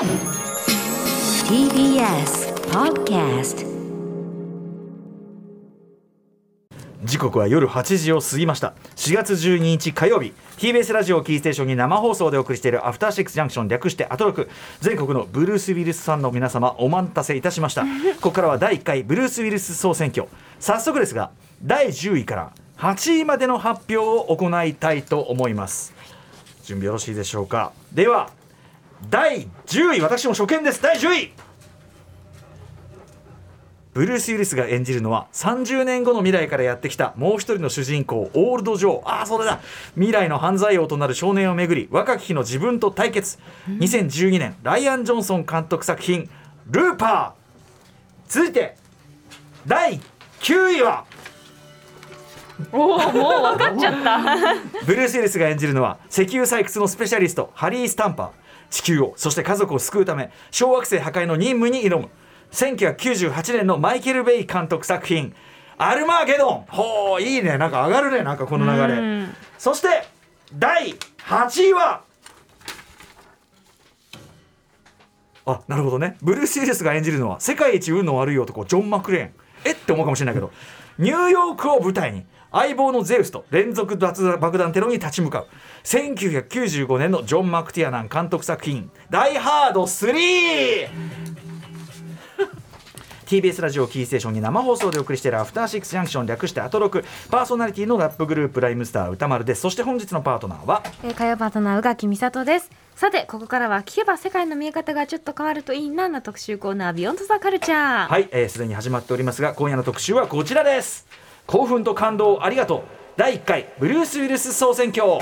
TBS Podcast 時刻は夜8時を過ぎました。4月12日火曜日。TBS ラジオキーステーションに生放送でお送りしているアフターシックスジャンクション略してアトロク。全国のブルース・ウィルスさんの皆様お待たせいたしました。ここからは第1回ブルース・ウィルス総選挙。早速ですが第10位から8位までの発表を行いたいと思います。準備よろしいでしょうか。では第10位私も初見です。第10位。ブルース・ウィリスが演じるのは30年後の未来からやってきたもう一人の主人公オールド・ジョー。ああそれだ。未来の犯罪王となる少年をめぐり若き日の自分と対決。2012年ライアン・ジョンソン監督作品「ルーパー」続いて第9位は。おおもう分かっちゃった。ブルース・ウィリスが演じるのは石油採掘のスペシャリストハリー・スタンパー地球をそして家族を救うため小惑星破壊の任務に挑む。1998年のマイケル・ベイ監督作品「アルマーゲドン」ほういいね。なんか上がるねなんかこの流れ。そして第8位はあなるほどね。ブルース・ウィリスが演じるのは世界一運の悪い男ジョン・マクレーン。え？って思うかもしれないけどニューヨークを舞台に相棒のゼウスと連続爆弾テロに立ち向かう。1995年のジョン・マクティアナン監督作品「ダイ・ハード3」TBS ラジオキーステーションに生放送でお送りしているアフターシックスジャンクション略してアトロク。パーソナリティのラップグループライムスター歌丸です。そして本日のパートナーは？えー火曜パートナー宇垣美里です。さてここからは聞けば世界の見え方がちょっと変わるといいなな特集コーナービヨンドザカルチャーはいすで、えー、既に始まっておりますが今夜の特集はこちらです興奮と感動ありがとう。第1回ブルース・ウィルス総選挙。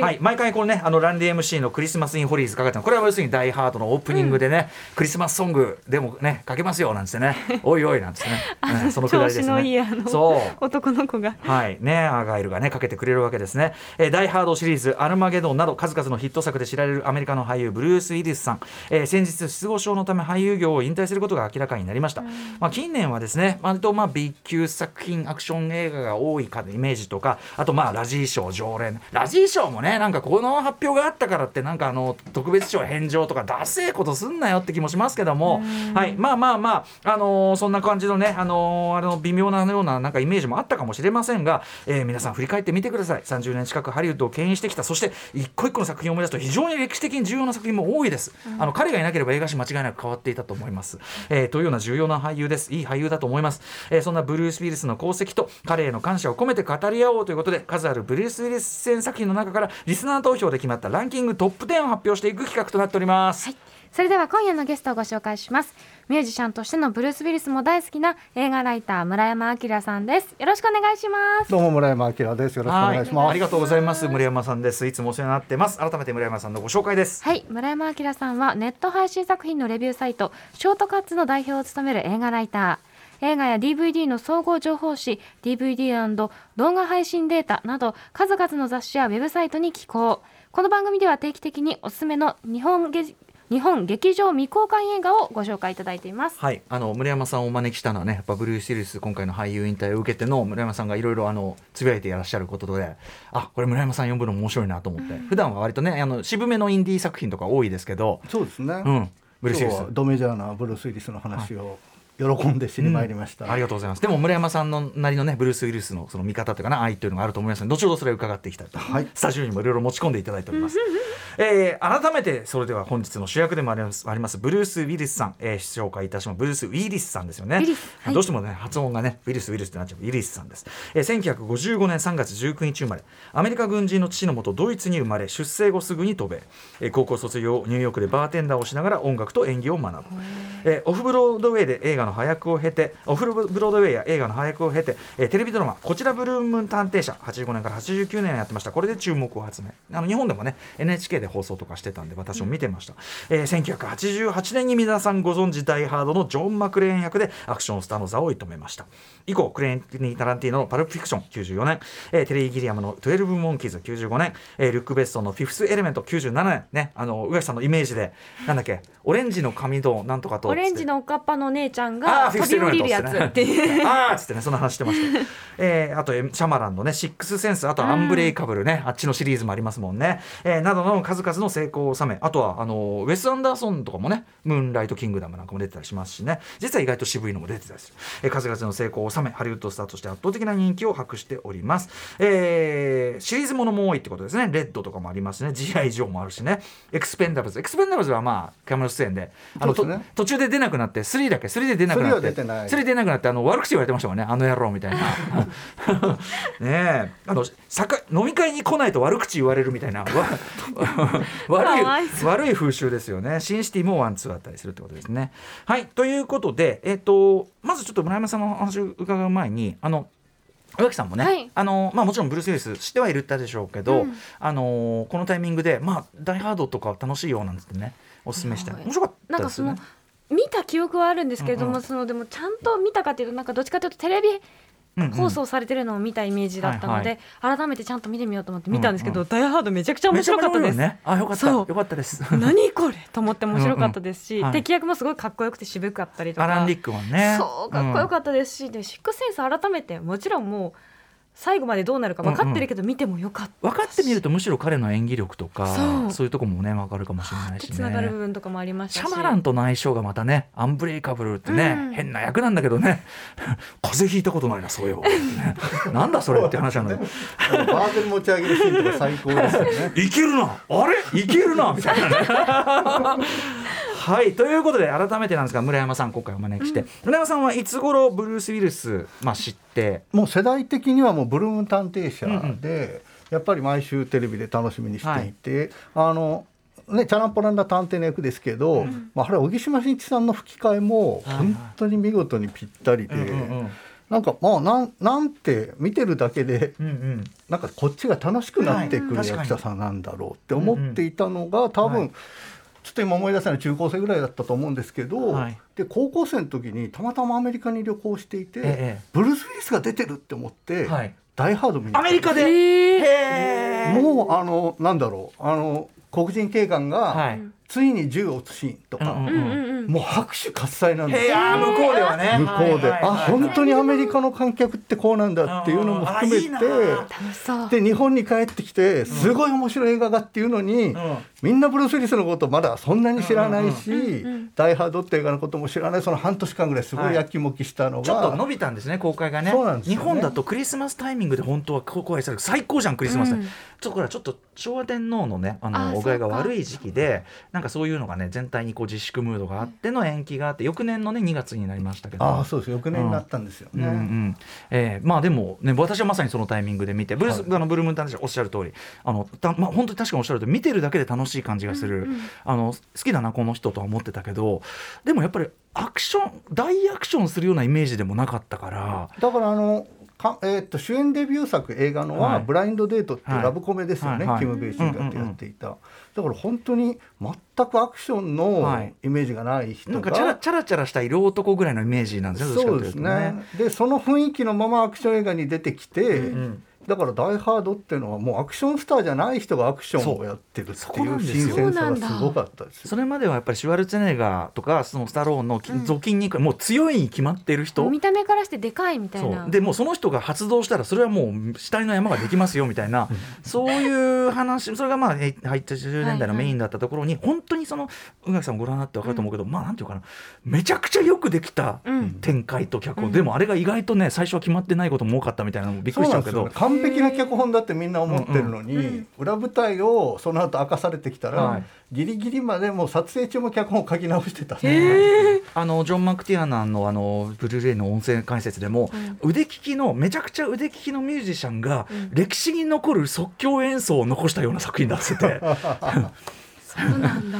はい、毎回このねあのランディ MC のクリスマス・イン・ホリーズかかってこれは要するに「ダイ・ハート」のオープニングでね、うん、クリスマスソングでもねかけますよなんつってね「おいおい」なんつってね、ね、そのくだりですね。そう。男の子が。はい。ねアーガイルがねかけてくれるわけですね「えー、ダイ・ハード」シリーズ「アルマゲドン」など数々のヒット作で知られるアメリカの俳優ブルース・ウィリスさん、えー、先日失語症のため俳優業を引退することが明らかになりました、うん、まあ、近年はですね割とまあ B 級作品アクション映画が多いかイメージとかあとまあラジー賞常連。ラジー賞もねなんかこの発表があったからってなんかあの特別賞返上とかダセえことすんなよって気もしますけども、はい、まあまあまあ、あのー、そんな感じのね、あのー、あの微妙なようななんかイメージもあったかもしれませんが、えー、皆さん振り返ってみてください。30年近くハリウッドを牽引してきたそして一個一個の作品を思い出す。と非常に歴史的に重要な作品も多いです、あの彼がいなければ映画史間違いなく変わっていたと思います、えー、というような重要な俳優です。いい俳優だと思います、えー、そんなブルース・ウィリスの功績と彼への感謝を込めて語り合おうということで数あるブルース・ウィリス戦作品の中からリスナー投票で決まったランキングトップ10を発表していく企画となっております、はい、それでは今夜のゲストをご紹介します。ミュージシャンとしてのブルース・ウィリスも大好きな映画ライター村山明さんです。よろしくお願いします。どうも村山明です。よろしくお願いします。ありがとうございます。村山さんです。いつもお世話になってます。改めて村山さんのご紹介です。はい。村山明さんはネット配信作品のレビューサイトショートカッツの代表を務める映画ライター映画や DVD の総合情報誌 DVD& 動画配信データなど数々の雑誌やウェブサイトに寄稿。この番組では定期的におすすめの日本日本劇場未公開映画をご紹介いただいています。はい、あの村山さんをお招きしたのはね、やっぱブルース・ウィリス今回の俳優引退を受けての村山さんがいろいろあのつぶやいていらっしゃることで、あ、これ村山さん読むの面白いなと思って、うん、普段は割とね、あの渋めのインディー作品とか多いですけど、そうですね。うん。ブルース・ウィリスドメジャーなブルース・ウィリスの話を、はい喜んでしに参りました、うん、ありがとうございます。でも村山さんのなりのねブルース・ウィルスのその見方というかな愛というのがあると思いますので後ほどそれを伺っていきたいと、はい、スタジオにもいろいろ持ち込んでいただいております、えー、改めてそれでは本日の主役でもありますありますブルース・ウィリスさん、えー、紹介いたします。ブルース・ウィリスさんですよね、はい、どうしてもね発音がねウィリス・ウィリスってなっちゃう。ウィリスさんです、えー、1955年3月19日生まれ。アメリカ軍人の父のもとドイツに生まれ出生後すぐに渡米、えー、高校卒業ニューヨークでバーテンダーをしながら音楽と演技を学ぶ、えー、オフブロードウェイで映画の配役を経てオフブロードウェイや映画の配役を経て、えー、テレビドラマ「こちらブルーム探偵社」85年から89年やってました。これで注目を集めあの日本でもね NHK で放送とかしてたんで私も見てました、うん、えー、1988年に皆さんご存知ダイ・ハードのジョン・マクレーン役でアクションスターの座を射止めました。以降クレーン・タランティーノの「パルプフィクション」94年、えー、テレイ・ギリアムの「12モンキーズ」95年、えー、ルック・ベストの「フィフス・エレメント」97年ね。あの宇垣さんのイメージでなんだっけオレンジの髪となんとかとオレンジのおかっぱの姉ちゃんあがー飛び降りるやつっていう。あーっつってねそんな話してました、えーあとえシャマランのねシックスセンス。あとはアンブレイカブルね、あっちのシリーズもありますもんね、えーなどの数々の成功を収め。あとはあのウェス・アンダーソンとかもねムーンライト・キングダムなんかも出てたりしますしね。実は意外と渋いのも出てたりする、えー数々の成功を収めハリウッドスターとして圧倒的な人気を博しております、えーシリーズものも多いってことですね。レッドとかもありますしね。G.I. ジョーもあるしね。エクスペンダブルズエクスペンダブルズはまあキャメロ出演で。あのね。と途中で出なくなって3だけ3で出なくな3はって出てない。3出なくなってあの悪口言われてましたもんね。あの野郎みたいな。ねえ。あのさか飲み会に来ないと悪口言われるみたいな。わ 悪いい悪い風習ですよね。シンシティもワンツーあったりするってことですね。はいということでえっ、とまずちょっと村山さんの話を伺う前にあの植木さんもね、はい。あのまあ、もちろんブルース・ウィリス知ってはいるったでしょうけど、うん。あのこのタイミングで、まあ、ダイ・ハードとか楽しいよなんつってねおすすめして。はい。面白かったなんかそのですよね。見た記憶はあるんですけれども、うんうんそのでもちゃんと見たかっていうとなんかどっちかというとテレビ放送されてるのを見たイメージだったので、はい改めてちゃんと見てみようと思って見たんですけど、うんうダイハードめちゃくちゃ面白かったです。ね。あ、よかった。よかったです。何これと思って面白かったですし、うんうんはい敵役もすごいかっこよくて渋かったりとかね。そうかっこよかったですし、でシックスセンス改めてもちろんもう最後までどうなるか分かってるけど見てもよかった。し、分かってみるとむしろ彼の演技力とかそう。そういうとこもね分かるかもしれないしつながる部ね。分とかもありましたし。シャマランとの相性がまたねアンブレイカブルってね、うん。変な役なんだけどね。風邪ひいたことないなそういえば、ね、なんだそれって話なんだバーベル持ち上げるシーンとか最高ですよね。いけるなあれ？いけるなみたいなね。はいということで改めてなんですが村山さん今回お招きして、村山さんはいつ頃ブルース・ウィルス、まあ、知って？もう世代的にはもうブルーム探偵社うんうん。で、やっぱり毎週テレビで楽しみにしていて、あのねチャランポランダ探偵の役ですけど、まああれ小木島新一さんの吹き替えもはい。はい本当に見事にぴったりで、うんうんうん。なんかまあなんなんて見てるだけでうんうん。なんかこっちが楽しくなってくるはい。役者さんなんだろうって思っていたのが多分、はいちょっと今思い出せない中高生ぐらいだったと思うんですけど、はい。で高校生の時にたまたまアメリカに旅行していて、ええブルース・ウィリスが出てるって思って、はい。ダイ・ハード見にアメリカで、もうあのなんだろうあの黒人警官が、はい。ついに銃を撃つシーンとか、うんうんうん。うんもう拍手喝采なんです。へよ向こうではね。向こうで、はいはいはい。あ本当にアメリカの観客ってこうなんだっていうのも含めてで日本に帰ってきてすごい面白い映画がっていうのに、うんみんなブルース・ウィリスのことまだそんなに知らないしんうん「ダイ・ハード」って映画のことも知らないその半年間ぐらいすごいやきもきしたのが、ちょっと伸びたんですね公開がね。そうなんですよね。日本だとクリスマスタイミングで本当は公開される最高じゃんクリスマス、うん。ちょっとこれはちょっと昭和天皇のねああのお具合が悪い時期でなんかそういうのがね全体にこう自粛ムードがあっての延期があって翌年のね2月になりましたけど。ああそうです。翌年になったんですよね。うん。うんえーまあでもね私はまさにそのタイミングで見てブルース、あのブルームンタンおっしゃる通りあのたまあ本当に確かにおっしゃる通り見てるだけで楽しい感じがする、あの好きだなこの人とは思ってたけどでもやっぱりアクション大アクションするようなイメージでもなかったから。だからあのか、えー、と主演デビュー作映画のは、はい。ブラインドデート」っていうラブコメですよね、はいはい。キム・ベイシンがやっていた、だから本当に全くアクションはい。のイメージがない人が、なんかチャラチャラチャラした色男ぐらいのイメージなんですよどっちかそうですね。ね。でその雰囲気のままアクション映画に出てきて、んだから「ダイ・ハード」っていうのはもうアクションスターじゃない人がアクションをやってるってそうそこいう新鮮さがすごかったですよ。それまではやっぱりシュワルツェネッガーとかそのスタローンのうん雑巾にもう強いに決まっている人、見た目からしてでかいみたいそなう。でもうその人が発動したらそれはもう死体の山ができますよみたいな。そういう話それがまあえ80年代のメインだったところに、本当にその宇垣さんご覧になって分かると思うけど、まあなんていうかなめちゃくちゃよくできたうん。展開と脚本、うんでもあれが意外とね最初は決まってないことも多かったみたいなのもびっくりしちゃうけど完璧な脚本だってみんな思ってるのに、うんうん裏舞台をその後明かされてきたら、はい。ギリギリまでもう撮影中も脚本を書き直してた、あのジョン・マクティアナンのあのブルーレイの音声解説でも、腕利きのめちゃくちゃ腕利きのミュージシャンがうん。歴史に残る即興演奏を残したような作品だっつってて。だ かそうなんだ。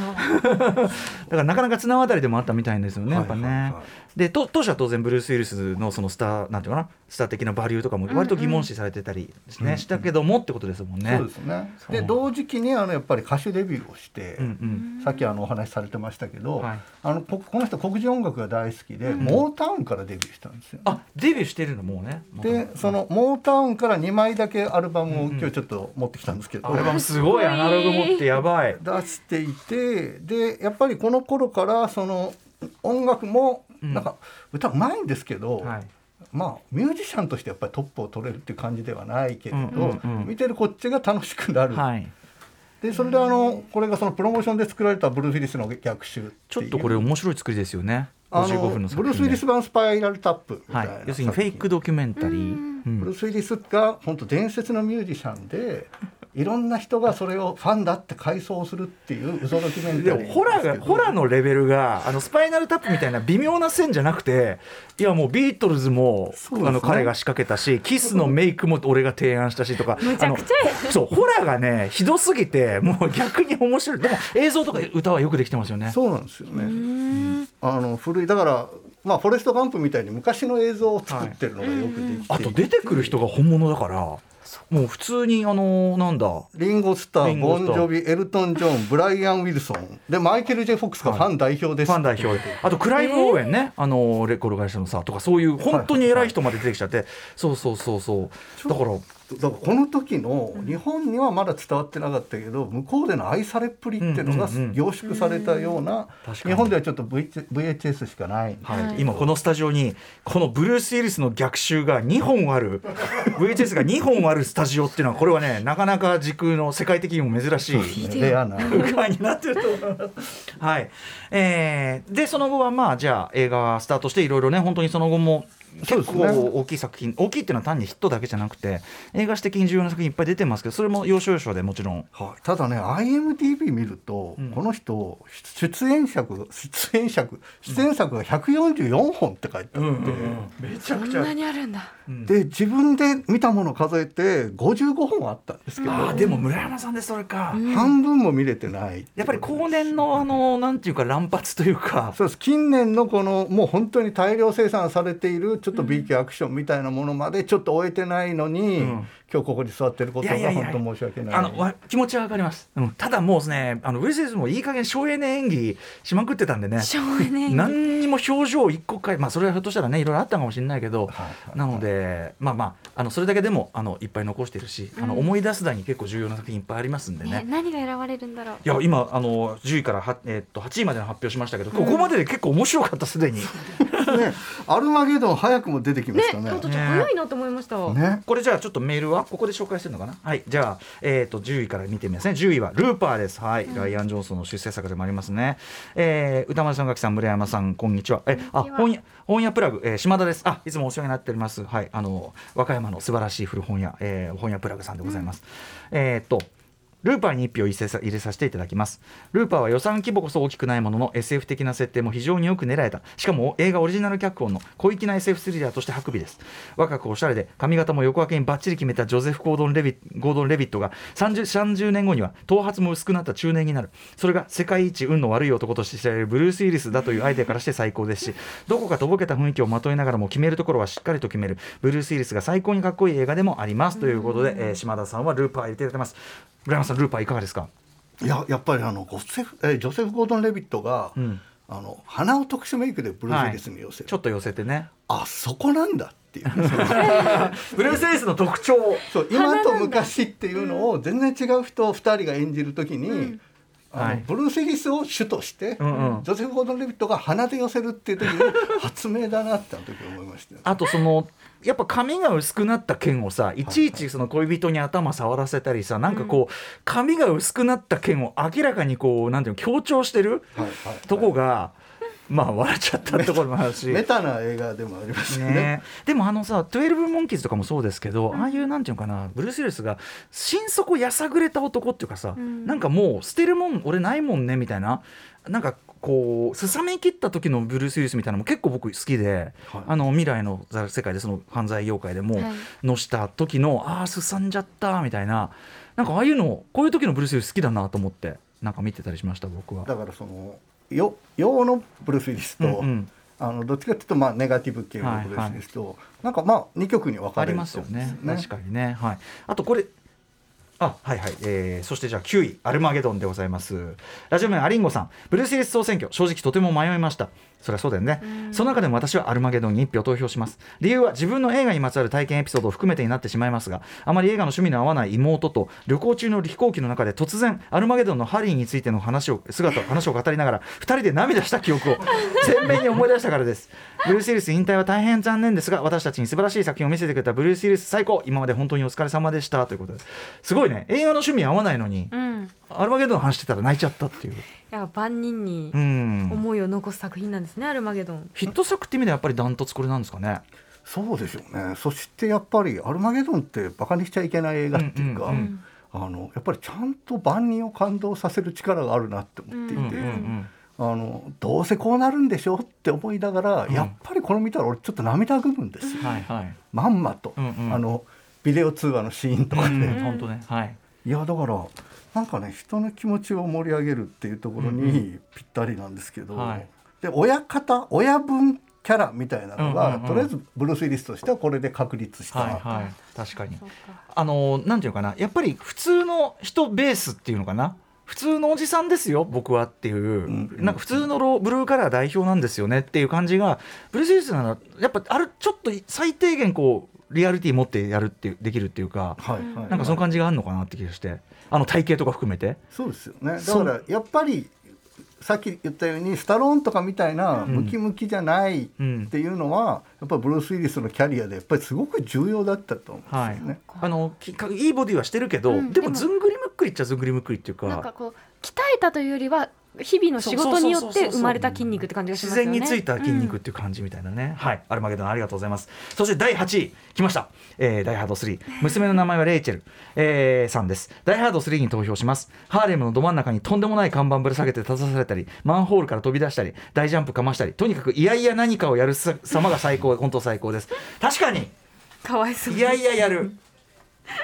らなかなか綱渡りでもあったみたいですよねやっぱね。はいはいはいでと当初は当然ブルース・ウィルスのそのスターなんていうかなスター的なバリューとかも割と疑問視されてたりですね、したけどもってことですもんね。そうですね。そう。で同時期にあのやっぱり歌手デビューをして、うんうん。さっきあのお話しされてましたけど、はい。あのここの人黒人音楽が大好きで、モータウンからデビューしたんですよ。あデビューしてるのもうね。でそのモータウンから2枚だけアルバムを今日ちょっと持ってきたんですけど、アルバムすごいアナログ持ってやばい。出していてでやっぱりこの頃からその音楽もうんなんか歌うまいんですけど、はい。まあミュージシャンとしてやっぱりトップを取れるっていう感じではないけれど、見てるこっちが楽しくなる、はい。でそれであのこれがそのプロモーションで作られたブルース・ウィリスの逆襲ちょっとこれ面白い作りですよね。あの55分の作品でブルース・ウィリス版スパイラルタップ。みたな、はいい、要するにフェイクドキュメンタリー、うん。ブルース・ウィリスが本当伝説のミュージシャンでいろんな人がそれをファンだって回想するっていう嘘ドキュメンでタリーもホラーがホラーのレベルがあのスパイナルタップみたいな微妙な線じゃなくていやもうビートルズも、ね。あの彼が仕掛けたしキスのメイクも俺が提案したしとかむちゃくちゃあのそうホラーがねひどすぎてもう逆に面白い。でも映像とか歌はよくできてますよね。そうなんですようねん。あの古いだからまあフォレスト・ガンプみたいに昔の映像を作ってるのがよくできていて、あと出てくる人が本物だからもう普通にあのなんだ？リンゴ・スター、ボンジョビ、エルトン・ジョン、ブライアン・ウィルソン、でマイケル・ジェ・フォックスがファン代表です、ファン代表で。あとクライブ・オーエンね、あのレコード会社のさとかそういう本当に偉い人まで出てきちゃって、そうそうそうそう。だからだからこの時の日本にはまだ伝わってなかったけど向こうでの愛されっぷりっていうのが凝縮されたような日本ではちょっと VH VHS しかない。はい。今このスタジオにこのブルース・ウィリスの逆襲が2本ある VHS が2本あるスタジオっていうのはこれはねなかなか時空の世界的にも珍しいレアな。空間になってると思います。はい、えーでその後はまあじゃあ映画はスタートしていろいろね本当にその後も結構大きい作品、大きいっていうのは単にヒットだけじゃなくて映画史的に重要な作品いっぱい出てますけどそれも要所要所でもちろん。はい、ただね IMDB 見ると、うん。この人出演作出演作出演作が144本って書いてあって、めちそんなにあるんだ。で自分で見たものを数えて55本あったんですけど、あーでも村山さんでそれか、うん。半分も見れてない。やっぱり後年のあのなんていうか乱発というか。そうです。近年のこのもう本当に大量生産されているちょっと B 級アクションみたいなものまでちょっと終えてないのに、うん。今日ここに座ってることが本当申し訳ない。あのわ気持ちはわかります、うん、ただもうねあのウィル・スミスもいい加減省エネ演技しまくってたんでね。省エネ何にも表情一個かいまあそれはひょっとしたらねいろいろあったかもしれないけど、はいはい。なのでまあまああのそれだけでもあのいっぱい残してるし、あの思い出すだに結構重要な作品いっぱいありますんでね。ね何が選ばれるんだろう。いや今あの10位からは、えーっと8位までの発表しましたけど、ここまでで結構面白かったす でに。ねアルマゲドン早くも出てきまねしたね。ちょっと早いなと思いました。ね。これじゃあちょっとメールはここで紹介してるのかな？はいじゃあ、えー、と10位から見てみますね。10位はルーパーです。はい、ライアン・ジョンソンの出世作でもありますね、えー歌丸さん垣さん村山さんこんにちは。えあ本屋本屋プラグ、えー島田です。あいつもお世話になっております。はいあの和歌山の素晴らしい古本屋、えー本屋プラグさんでございます、えっ、とルーパーに1票入れさせていただきます。ルーパーは予算規模こそ大きくないものの SF 的な設定も非常によく練られた。しかも映画オリジナル脚本の小粋な SF スリラーとして運びです。若くおしゃれで髪型も横分けにバッチリ決めたジョゼフ・ゴードン・レビゴードンレビットが 30, 30年後には頭髪も薄くなった中年になる。それが世界一運の悪い男として知られるブルース・ウィリスだというアイデアからして最高ですし、どこかとぼけた雰囲気をまといながらも決めるところはしっかりと決める。ブルース・ウィリスが最高にかっこいい映画でもあります。ということで、えー島田さんはルーパー入れていただいてます。村山さん、ルーパーいかがですか？いややっぱりあのゴセフ、えージョセフ・ゴードン・レビットが、うん。あの鼻を特殊メイクでブルース・ウィリスに寄せる、ちょっと寄せてね。あそこなんだっていう。ブルース・ウィリスの特徴そう今と昔っていうのを全然違う人2人が演じるときに、あのはい。ブルース・ウィリスを主として、うんうん。ジョセフ・ゴードン・レビットが鼻で寄せるっていう時に発明だなってあの時思いましたよ。あとそのやっぱ髪が薄くなった剣をさいちいちその恋人に頭触らせたりさなんかこう髪が薄くなった剣を明らかにこうなんていうの強調してるとこがまあ笑っちゃったところもあるし。メタな映画でもありますよね。ね、でもあのさ「12モンキーズ」とかもそうですけど、ああいうなんていうのかなブルース・ウィリスが心底やさぐれた男っていうかさ、ん。なんかもう捨てるもん俺ないもんねみたいななんかこうすさめきった時のブルース・ウィリスみたいなのも結構僕好きで、はい。あの未来の世界でその犯罪業界でもはい。のした時の、ああすさんじゃったみたいななんかああいうのこういう時のブルース・ウィリス好きだなと思ってなんか見てたりしました僕は。だからそのよ洋のブルース・ウィリスと、うんうん。あのどっちかっていうとまあネガティブ系のブルース・ウィリスと、なんかまあ2曲に分かありれるますよね。と確かにね。はい。あとこれあはいはい、えー、そしてじゃあ9位アルマゲドンでございます。ラジオ名アリンゴさん。ブルース・ウィリス総選挙。正直とても迷いました。そりゃそうだよね、その中でも私はアルマゲドンに1票投票します。理由は自分の映画にまつわる体験エピソードを含めてになってしまいますがあまり映画の趣味の合わない妹と旅行中の飛行機の中で突然アルマゲドンのハリーについての話を姿話を語りながら2人で涙した記憶を 鮮明に思い出したからです。ブルース・ウィリス引退は大変残念ですが私たちに素晴らしい作品を見せてくれたブルース・ウィリス最高。今まで本当にお疲れ様でした。ということで。すごいね映画の趣味合わないのに、うん、いアルマゲドンの話してたら泣いちゃったっていう、や万人にうん、思いを残す作品なんですね、アルマゲドン。ヒット作って意味ではやっぱりダントツこれなんですかね。そうでしょうね。そしてやっぱり「アルマゲドン」ってバカにしちゃいけない映画っていうか、うんうんあのやっぱりちゃんと万人を感動させる力があるなって思っていて、うんうんうん。あのどうせこうなるんでしょうって思いながら、うん。やっぱりこれ見たら俺ちょっと涙ぐむんですよ、はいはい。まんまと、うんうん。あのビデオ通話のシーンとかで、うん本当ね。はい。いやだからなんかね人の気持ちを盛り上げるっていうところうんにぴったりなんですけど、はい。で親方親分キャラみたいなのが、うんうんうん。とりあえずブルース・ウィリスとしてはこれで確立した、はいはい。確かに。あのなんていうのかな。やっぱり普通の人ベースっていうのかな。普通のおじさんですよ僕はっていう、ん。なんか普通のローブルーカラー代表なんですよねっていう感じがブルース・ウィリスならやっぱあるちょっと最低限こうリアリティ持ってやるっていうできるっていうか、はいはい。なんかその感じがあるのかなって気がしてあの体型とか含めて。そうですよね。だからやっぱりさっき言ったようにスタローンとかみたいなムキムキじゃないっていうのは、やっぱりブルース・ウィリスのキャリアでやっぱりすごく重要だったと思うんですよね。あのきかいいボディはしてるけど、うんでもでも。ずんぐりむっくりっちゃずんぐりむっくりっていうか。なんかこう鍛えたというよりは日々の仕事によって生まれた筋肉って感じがし自ますよね。然についた筋肉っていう感じみたいなね、はい。アルマゲドンありがとうございます。そして第8位来ました、えー、ダイハード3娘の名前はレイチェル、えーさんです。ダイハード3に投票します。ハーレムのど真ん中にとんでもない看板ぶら下げて立たされたりマンホールから飛び出したり大ジャンプかましたりとにかくいやいや何かをやるさ様が最高本当最高です。確かに。かわいそう。いやいややる。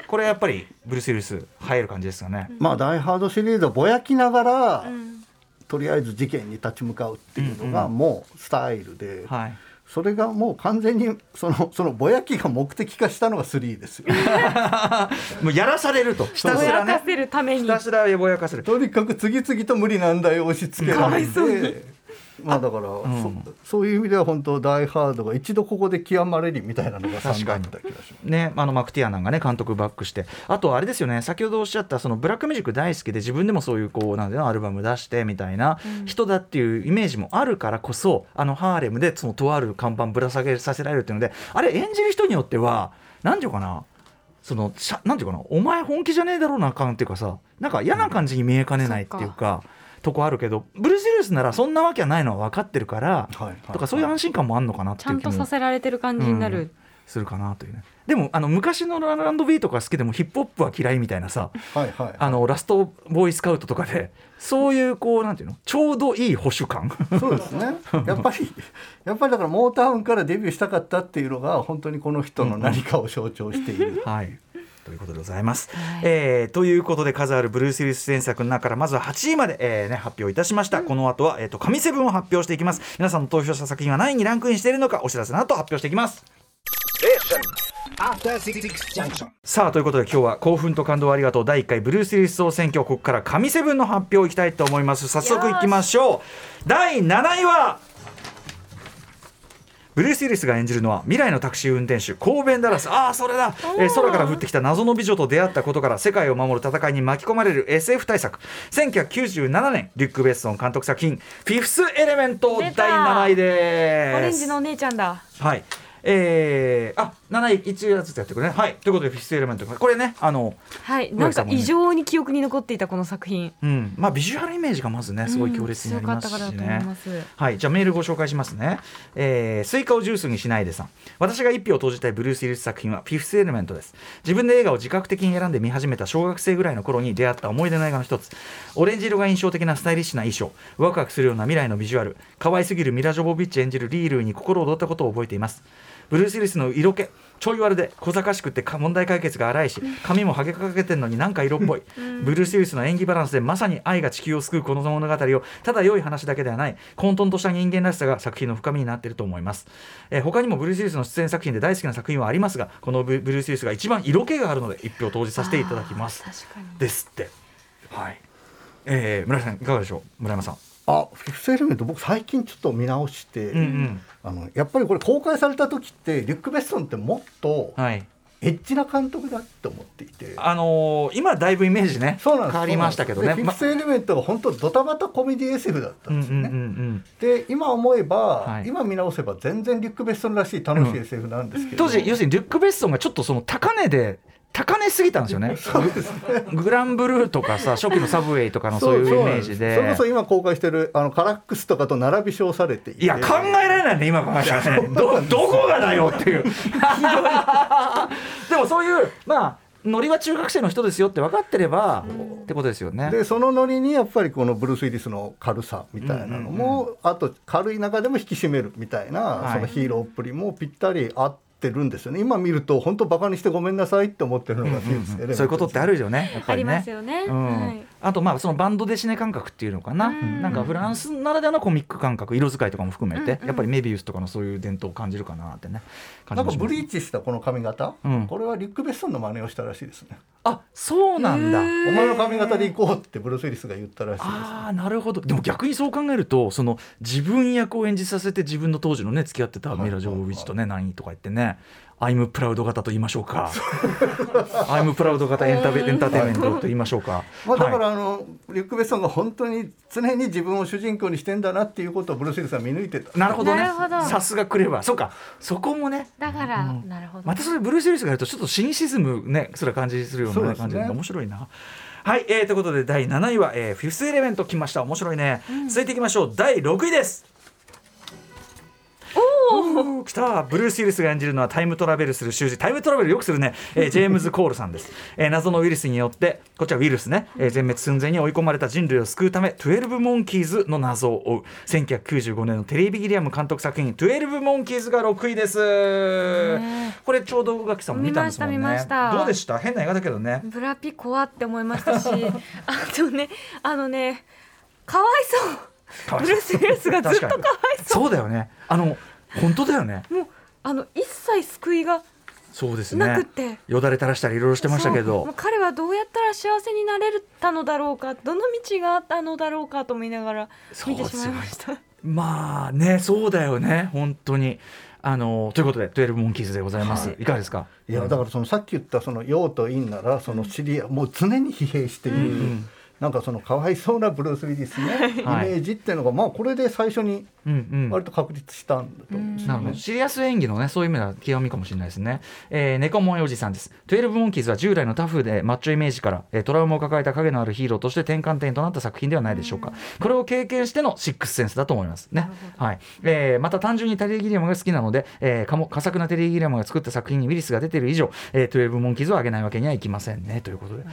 これやっぱりブルース・ウィルス入る感じですよね、まあダイハードシリーズをぼやきながら、うんとりあえず事件に立ち向かうっていうのうんがもうスタイルで、はい。それがもう完全にその そのぼやきが目的化したのが3ですよ。もうやらされると。ひたぼすらね。やかせるために。ひたすらぼやかせる。とにかく次々と無理難題を押し付けられて。まあだから、んそそういう意味では本当ダイハードが一度ここで極まれりみたいなのが3確かに。ね、あのマクティアナンがね監督バックしてあとあれですよね先ほどおっしゃったそのブラックミュージック大好きで自分でもそういうこうなんていうのアルバム出してみたいな人だっていうイメージもあるからこそ、あのハーレムでそのとある看板ぶら下げさせられるっていうのであれ演じる人によっては何ていうかなそのしゃなんていうかなお前本気じゃねえだろうな感っていうかさなんか嫌な感じに見えかねないっていうか。とこあるけどブルース・ウィルスならそんなわけはないのは分かってるから、はいはいとかそういう安心感もあるのかなってちゃいうん気もとさせられてる感じになる。するかなというねでもあの昔のランドビーとか好きでもヒップホップは嫌いみたいなさはいはい。あのラストボーイスカウトとかでそういうこうなんていうの？ちょうどいい保守感そうですね。やっぱりやっぱりだからモータウンからデビューしたかったっていうのが本当にこの人の何かを象徴している。はいということでございます。はい。えーということで数あるブルース・ウィリス出演作の中からまずは8位まで、えーね、発表いたしました、この後は、えー、と神セブンを発表していきます。皆さんの投票した作品は何位にランクインしているのかお知らせの後発表していきます。After Six Junction. さあということで今日は興奮と感動をありがとう。第1回ブルース・ウィリス総選挙ここから神セブンの発表いきたいと思います。早速いきましょう。第7位はブルース・ウィリスが演じるのは未来のタクシー運転手コーベン・ダラス。ああそれだ、えー空から降ってきた謎の美女と出会ったことから世界を守る戦いに巻き込まれる SF 大作1997年リュック・ベッソン監督作品「フィフス・エレメント」第出た7位です。オレンジのお姉ちゃんだ。はい。えー、あ7位1月ずつやってくれね。はい。ということでフィフスエレメント。これねあのはい、なんか異常に記憶に残っていたこの作品。うん。まあビジュアルイメージがまずねすごい強烈になりますしね。はい、じゃあメールご紹介しますね、えースイカをジュースにしないでさん。私が一票を投じたいブルース・ウィリス作品はフィフスエレメントです。自分で映画を自覚的に選んで見始めた小学生ぐらいの頃に出会った思い出の映画の一つ。オレンジ色が印象的なスタイリッシュな衣装。ワクワクするような未来のビジュアル。可愛すぎるミラ・ジョボビッチ演じるリールーに心躍ったことを覚えていますブルース・ウィリスの色気ちょい悪で小賢しくて問題解決が荒いし髪もはげかけてんのになんか色っぽい、ブルース・ウィリスの演技バランスでまさに愛が地球を救うこの物語をただ良い話だけではない混沌とした人間らしさが作品の深みになっていると思います、えー、他にもブルース・ウィリスの出演作品で大好きな作品はありますがこのブルース・ウィリスが一番色気があるので一票投じさせていただきます。ですって。はい。えー、村井さんいかがでしょう？村山さんあフィフスエレメント僕最近ちょっと見直して、うんうん、あのやっぱりこれ公開された時ってリュック・ベッソンってもっと、はい。エッジな監督だって思っていて、あのー、今だいぶイメージね変わりましたけどね。フィフスエレメントが本当ドタバタコメディ SF だったんですよね、うんうんうんうん、で今思えば、はい、今見直せば全然リュック・ベッソンらしい楽しい SF なんですけど、うん、当時要するにリュック・ベッソンがちょっとその高値で高値すぎたんですよね。グランブルーとかさ初期のサブウェイとかのそういうイメージで。それこそ今公開してるあのカラックスとかと並び称されていて。いや考えられないね今考えたらね どどこがだよっていう。でもそういうまあノリは中学生の人ですよって分かってれば、ってことですよね。でそのノリにやっぱりこのブルース・ウィリスの軽さみたいなのも、うんうんうん、あと軽い中でも引き締めるみたいな、はい、そのヒーローっぷりもぴったりあって。てるんですよね今見ると本当バカにしてごめんなさいって思ってるのが、うんうんうん、そういうことってあるよねやっぱりね。ありますよね。うん、はいあとまあそのバンドデシネ感覚っていうのかな、ん。なんかフランスならではのコミック感覚色使いとかも含めて、やっぱりメビウスとかのそういう伝統を感じるかなってねなんかブリーチしたこの髪型、うん、これはリュック・ベッソンの真似をしたらしいですね。あそうなんだ。お前の髪型で行こうってブルース・ウィリスが言ったらしいです、ね、ああなるほど。でも逆にそう考えるとその自分役を演じさせて自分の当時のね付き合ってたミラ・ジョーヴィッチとね何とか言ってねアイムプラウド型と言いましょうか。アイムプラウド型エンタエンターテインメントと言いましょうか。まあだから、あのリュック・ベッソンが本当に常に自分を主人公にしてんだなっていうことをブルース・リスは見抜いてた。なるほどね。さすがクレバー。そうか。そこもね。だから、うん、なるほど。またそれブルース・リスがやるとちょっとシニシズムねすら感じするような感じで、ね、面白いな。はい、えー、ということで第7位は、えー、フィフスエレメント来ました面白いね、うん、続いていきましょう第6位ですおお来た。ブルース・ウィリスが演じるのはタイムトラベルする習字タイムトラベルよくするね、えー、ジェームズ・コールさんです、えー、謎のウイルスによってこっちはウイルスね、えー、全滅寸前に追い込まれた人類を救うため12モンキーズの謎を追う。1995年のテレビギリアム監督作品12モンキーズが6位です。これちょうど宇垣さんも見たんですもんね。どうでした？変な映画だけどね。ブラピ怖って思いましたし。あとねあのねかわいそうブルース・ウィルスがずっとかわいそう。そうだよね。あの本当だよね。もうあの一切救いがそうですね。よだれ垂らしたりいろいろしてましたけど。彼はどうやったら幸せになれたのだろうか。どの道があったのだろうかと思いながら見てしまいました。まあねそうだよね。本当に。あのということで「12モンキーズ」でございます、はい、いかがですか？いやだからそのさっき言ったその陽と陰ならその知り合いもう常に疲弊している、うんなんかそのかわいそうなブルース・ウィリスのイメージっていうのが、まあこれで最初に割と確立したんだと思う。ん。ですよね、シリアス演技のねそういう意味では極みかもしれないですね、えー、猫もんおじさんです。12モンキーズは従来のタフでマッチョイメージから、えー、トラウマを抱えた影のあるヒーローとして転換点となった作品ではないでしょうか。これを経験してのシックスセンスだと思いますね。はい、えー、また単純にテレー・ギリアムが好きなので、えー、かも佳作なテレー・ギリアムが作った作品にウィリスが出ている以上、えー、12モンキーズを上げないわけにはいきませんね。ということで。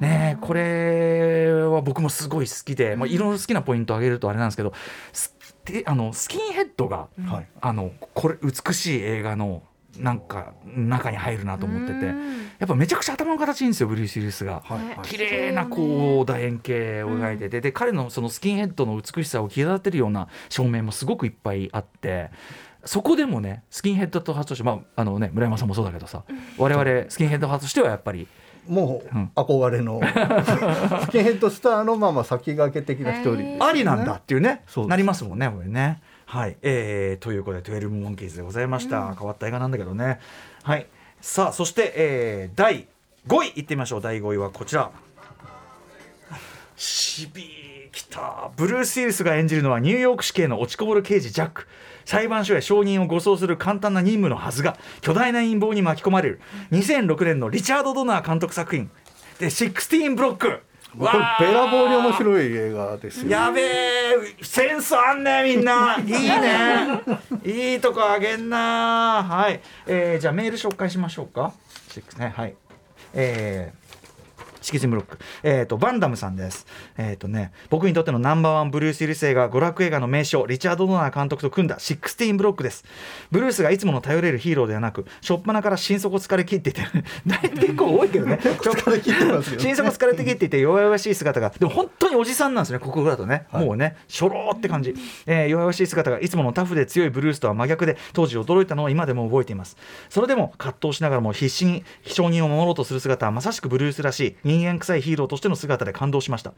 ねこれは僕もすごい好きで、まあ、いろいろ好きなポイントを挙げるとあれなんですけどあのスキンヘッドが、はい、あのこれ美しい映画のなんか中に入るなと思っててやっぱめちゃくちゃ頭の形いいんですよブリース・ウィリスが、はい、綺麗なこう楕円形を描いてて、で彼のそのスキンヘッドの美しさを際立てるような照明もすごくいっぱいあってそこでもねスキンヘッドと発としてまああのね村山さんもそうだけどさ我々スキンヘッド派としてはやっぱりもう憧れの、スキンヘッドスターのまま先駆け的な一人、ね、ありなんだっていうね。なりますもんねこれね。はい、えー、ということで「12モンキーズ」でございました、うん、変わった映画なんだけどね。はい。さあそして、えー、第5位いってみましょう。第5位はこちら。しびきた。ブルース・ウィリスが演じるのはニューヨーク市警の落ちこぼれ刑事ジャック裁判所へ証人を護送する簡単な任務のはずが巨大な陰謀に巻き込まれる。2006年のリチャード・ドナー監督作品「で16ブロック」これべらぼうに面白い映画ですよ、やべえセンスあんねみんな。いいね。いいとこあげんなはい、えー、じゃあメール紹介しましょうか。ね。はい。えシキズムロック、えーと、バンダムさんです、えーとね、僕にとってのナンバーワンブルース・ウィリス映画娯楽映画の名称リチャード・ドナー監督と組んだ16ブロックです。ブルースがいつもの頼れるヒーローではなく初っ端から心底疲れ切っていて 結構多いけどね。心底疲れてきっていて弱々しい姿が。でも本当におじさんなんですねここだとね、はい、もうね初老って感じ、えー、弱々しい姿がいつものタフで強いブルースとは真逆で当時驚いたのを今でも覚えています。それでも葛藤しながらも必死に承認を守ろうとする姿はまさしくブルースらしい人間臭いヒーローとしての姿で感動しました。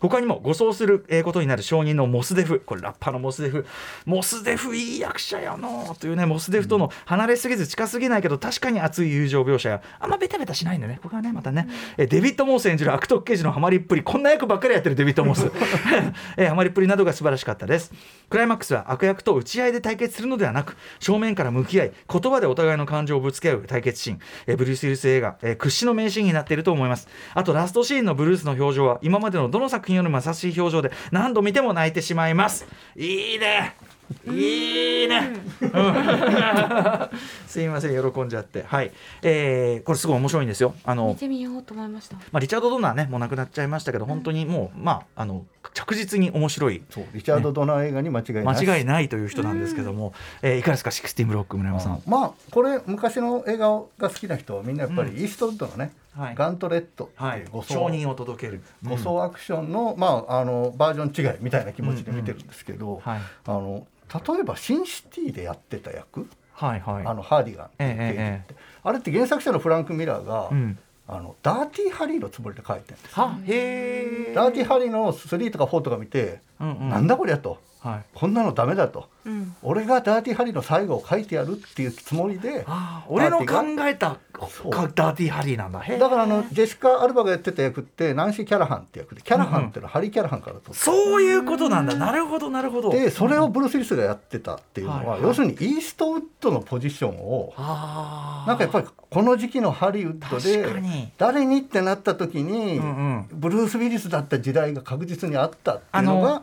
他にも護送することになる証人のモスデフ。これラッパーのモスデフ。モスデフいい役者やのというねモスデフとの離れすぎず近すぎないけど確かに熱い友情描写や。あんまベタベタしないんだよね。ここはねまたね、えデビッド・モース演じる悪徳刑事のハマりっぷり。こんな役ばっかりやってるデビッド・モース、えハマりっぷりなどが素晴らしかったです。クライマックスは悪役と打ち合いで対決するのではなく正面から向き合い言葉でお互いの感情をぶつけ合う対決シーン、えブルース・ウィルス映画、え屈指の名シーンになっていると思いますあとラストシーンのブルースの表情は今までのどの作品よりも優しい表情情で何度見ても泣いてしまいます。いいね。いいね、すいません喜んじゃって。はい、えー、これすごい面白いんですよ。あの見てみようと思いました、まあ、リチャード・ドナーねもう亡くなっちゃいましたけど本当にもう、まああの着実に面白い。そうリチャード・ドナー映画に間違いない、間違いないという人なんですけども、えー、いかがですか？シクスティンブロック村山さん。まあこれ昔の映画が好きな人はみんなやっぱりイーストウッドのね、はい、ガントレットっていう証人を届ける。護送アクションの,、まあ、あのバージョン違いみたいな気持ちで見てるんですけど、あの例えば「シンシティ」でやってた役、はいはい、あのハーディガンっていう刑事って、ええ、あれって原作者のフランク・ミラーが、うん、あのダーティーハリーのつもりで書いてるんですダーティーハリーの3とか4とか見て、うんうん、なんだこりゃと。はい、こんなのダメだと、うん、俺がダーティーハリーの最後を書いてやるっていうつもりで俺の考えたダーティーハリーなんだ。だからあのジェシカ・アルバがやってた役ってナンシー・キャラハンって役でキャラハンっていうのはハリー・キャラハンからと、うん、そういうことなんだ。なるほどなるほど。でそれをブルース・リスがやってたっていうのは、うん、要するにイーストウッドのポジションをなんかやっぱりこの時期のハリウッドで誰にってなった時に、うんうん、ブルース・ウィリスだった時代が確実にあったっていうのが。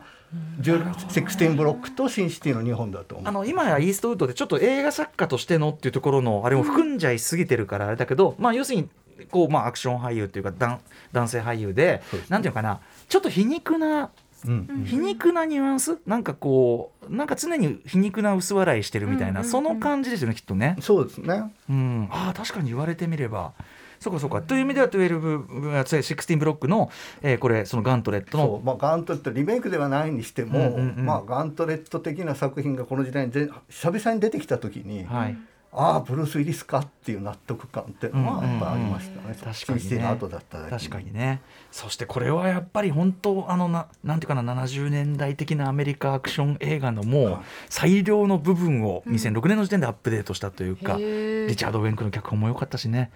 16ブロックとシンシティの2本だと思う。あの今やイーストウッドでちょっと映画作家としてのっていうところのあれも含んじゃいすぎてるからあれだけど、まあ要するにこう、まあ、アクション俳優っていうか男男性俳優でなんていうかなちょっと皮肉なうん、皮肉なニュアンス？なんかこうなんか常に皮肉な薄笑いしてるみたいな、その感じですよねきっとね。そうですね、うん、あ確かに言われてみればそうかそうか。という意味では12 16ブロックの、えー、これそのガントレットの、まあ、ガントレットリメイクではないにしても、まあ、ガントレット的な作品がこの時代に久々に出てきた時に、はい、ああブルース・ウィリスかっていう納得感ってまあやっぱありましたね、確かにね。後だった確かにね。そしてこれはやっぱり本当あのななんていうかな70年代的なアメリカアクション映画のもう最良の部分を2006年の時点でアップデートしたというか、うん、リチャード・ウェンクの脚本も良かったしね。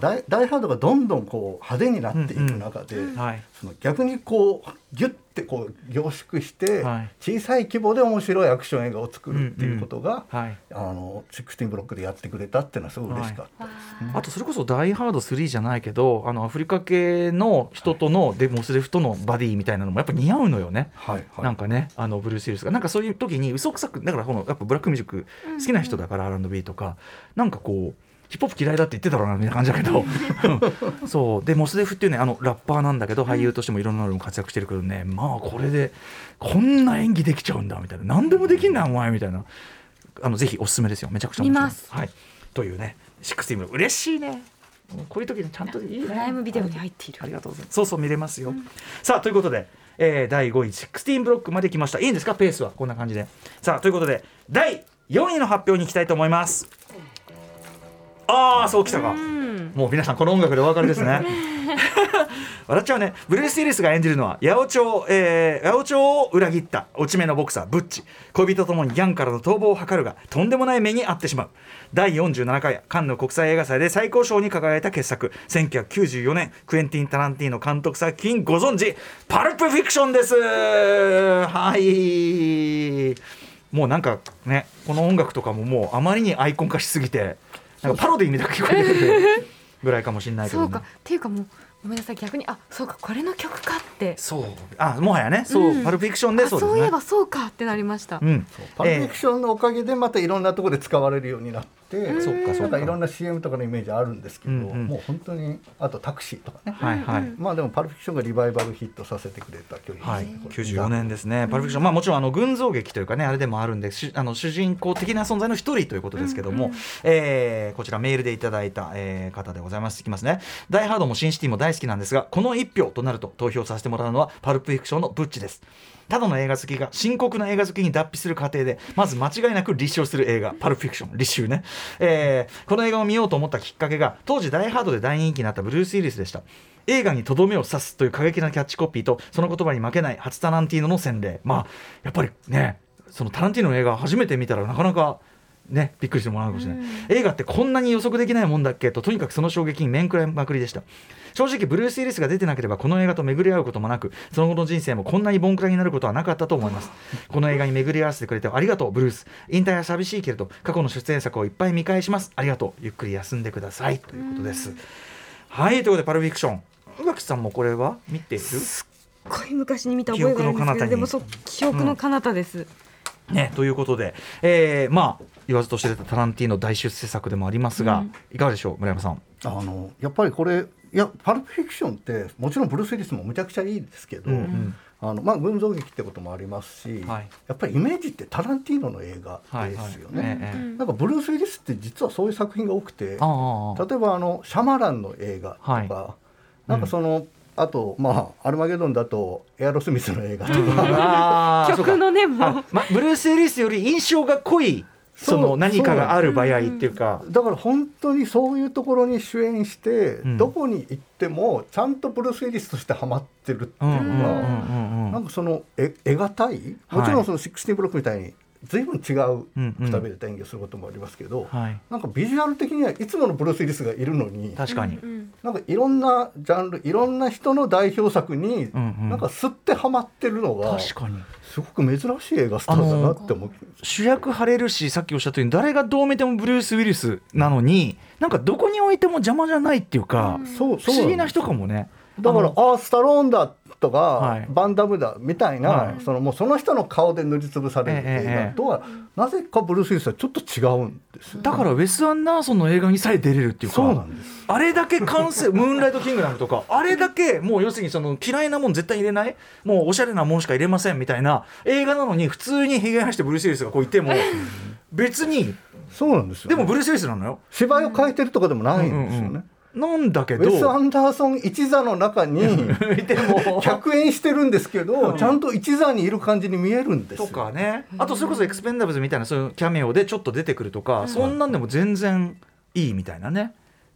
ダイダイハードがどんどんこう派手になっていく中で、うんうん。はい、その逆にこうギュッてこう凝縮して、小さい規模で面白いアクション映画を作るっていうことが、あの16ブロックでやってくれたっていうのはすごい嬉しかったです、ね、あとそれこそ「ダイ・ハード3」じゃないけどあのアフリカ系の人との、デモスレフとのバディみたいなのもやっぱ似合うのよね、はいはい、なんかねあのブルース・ウィルスが。なんかそういう時に嘘くさくだからこのやっぱブラックミュージック好きな人だから、うんうん、R&B とか。なんかこうヒップホップ嫌いだって言ってたろうなみたいな感じだけど。そう。でモスデフっていうねあのラッパーなんだけど俳優としてもいろんなのも活躍してるけどねまあこれでこんな演技できちゃうんだみたいな。何でもできんなお前みたいな。あのぜひおすすめですよ。めちゃくちゃ面白い。はい、というねシックスティーン。嬉しいね。こういう時にちゃんといいね。プライムビデオに入っている。ありがとうございます。そうそう見れますよ、うん、さあということで、えー、第5位16ブロックまで来ました。いいんですか？ペースは。こんな感じで。さあということで第4位の発表に行きたいと思いますああそうきたか。もう皆さんこの音楽でお別れですね。笑っちゃうね。ブルース・ウィリスが演じるのは八百長、えー、八百長を裏切った落ち目のボクサーブッチ。恋人ともにギャンからの逃亡を図るがとんでもない目に遭ってしまう。第47回カンヌ国際映画祭で最高賞に輝いた傑作。1994年クエンティン・タランティーノ監督作品ご存知。パルプ・フィクションです。はい。もうなんかねこの音楽とかももうあまりにアイコン化しすぎてなんかパロディみたいな聞こえてくるぐらいかもしれないけど、ね、そうか。っていうかもうごめんなさい。逆にあそうかこれの曲かって。そう。あもはやね。そう、うん、パルフィクションでそう、ね,、いえばそうかってなりました、うん、パルフィクションのおかげでまたいろんなところで使われるようになってて、そっかそっか。なんかいろんな CM とかのイメージあるんですけど、うんうん。もう本当にあとタクシーとかね、はいはい、まあでもパルフィクションがリバイバルヒットさせてくれた距離はい。ですね、、94年ですね、パルフィクション、まあ、もちろんあの群像劇というかね、あれでもあるんで、しあの主人公的な存在の一人ということですけども、えーこちら、メールでいただいた、えー方でございます。いきますね、ダイ・ハードもシンシティも大好きなんですが、この1票となると投票させてもらうのは、パルプフィクションのブッチです。ただの映画好きが深刻な映画好きに脱皮する過程でまず間違いなく立証する映画「パルフィクション」立証ね、えーこの映画を見ようと思ったきっかけが当時「ダイ・ハード」で大人気になったブルース・ウィリスでした。映画にとどめを刺すという過激なキャッチコピーとその言葉に負けない初タランティーノの洗礼。まあやっぱりねそのタランティーノの映画初めて見たらなかなかね、びっくりしてもらうかもしれない、映画ってこんなに予測できないもんだっけととにかくその衝撃に面食らいまくりでした。正直ブルース・ウィリスが出てなければこの映画と巡り合うこともなくその後の人生もこんなにボンクラになることはなかったと思います。この映画に巡り合わせてくれてありがとうブルース。引退は寂しいけれど過去の出演作をいっぱい見返します。ありがとうゆっくり休んでください。ということです。はいということでパルフィクション。宇垣さんもこれは見ている？すっごい昔に見た覚えがあるんですけどでもそう記憶の彼方です、ね、ということで、えーまあ言わずと知れたタランティーノ大出世作でもありますが、いかがでしょう村山さん？あのやっぱりこれいやパルプフィクションってもちろんブルース・ウィリスもむちゃくちゃいいですけど、んあのまあ群像劇ってこともありますし、はい。やっぱりイメージってタランティーノの映画ですよね。なんかブルース・ウィリスって実はそういう作品が多くて例えばあのシャマランの映画とか、はい。なんかその、あとまあアルマゲドンだとエアロスミスの映画とか、曲のねもう。ま、ブルース・ウィリスより印象が濃いその何かがある場合っていうか。だから本当にそういうところに主演して、ん。どこに行ってもちゃんとブルース・ウィリスとしてハマってるっていうのが、なんかそのえ得難い？もちろんその16ブロックみたいに随分違ううんうん。くたびれた演技をすることもありますけど、はい、なんかビジュアル的にはいつものブルース・ウィリスがいるのに確かに、なんかいろんなジャンルいろんな人の代表作にうんうん。なんか吸ってハマってるのが確かに。すごく珍しい映画スターだなって思う。主役張れるしさっきおっしゃったように誰がどう見てもブルース・ウィリスなのになんかどこに置いても邪魔じゃないっていうか、そう不思議な人かもね。だからああスタローンだとか、はい。バンダムだみたいな、はい。そのもうその人の顔で塗りつぶされる映画とは、なぜかブルース・ウィリスはちょっと違うんですよ。だからウェス・アンダーソンの映画にさえ出れるっていうかそうなんです。あれだけ完成 ムーンライト・キングダムとかあれだけもう要するにその嫌いなもん絶対入れないもうおしゃれなもんしか入れませんみたいな映画なのに普通にひげ生してブルース・ウィリスがこういても別にそうなんですよ、でもブルース・ウィリスなのよ。芝居を変えてるとかでもないんですよね、うんうんなんだけウェス・アどンダーソン一座の中に いても。客演してるんですけど、ちゃんと一座にいる感じに見えるんですとよ。かね。あとそれこそエクスペンダブルズみたいなそういうキャメオでちょっと出てくるとか、そんなんでも全然いいみたいなね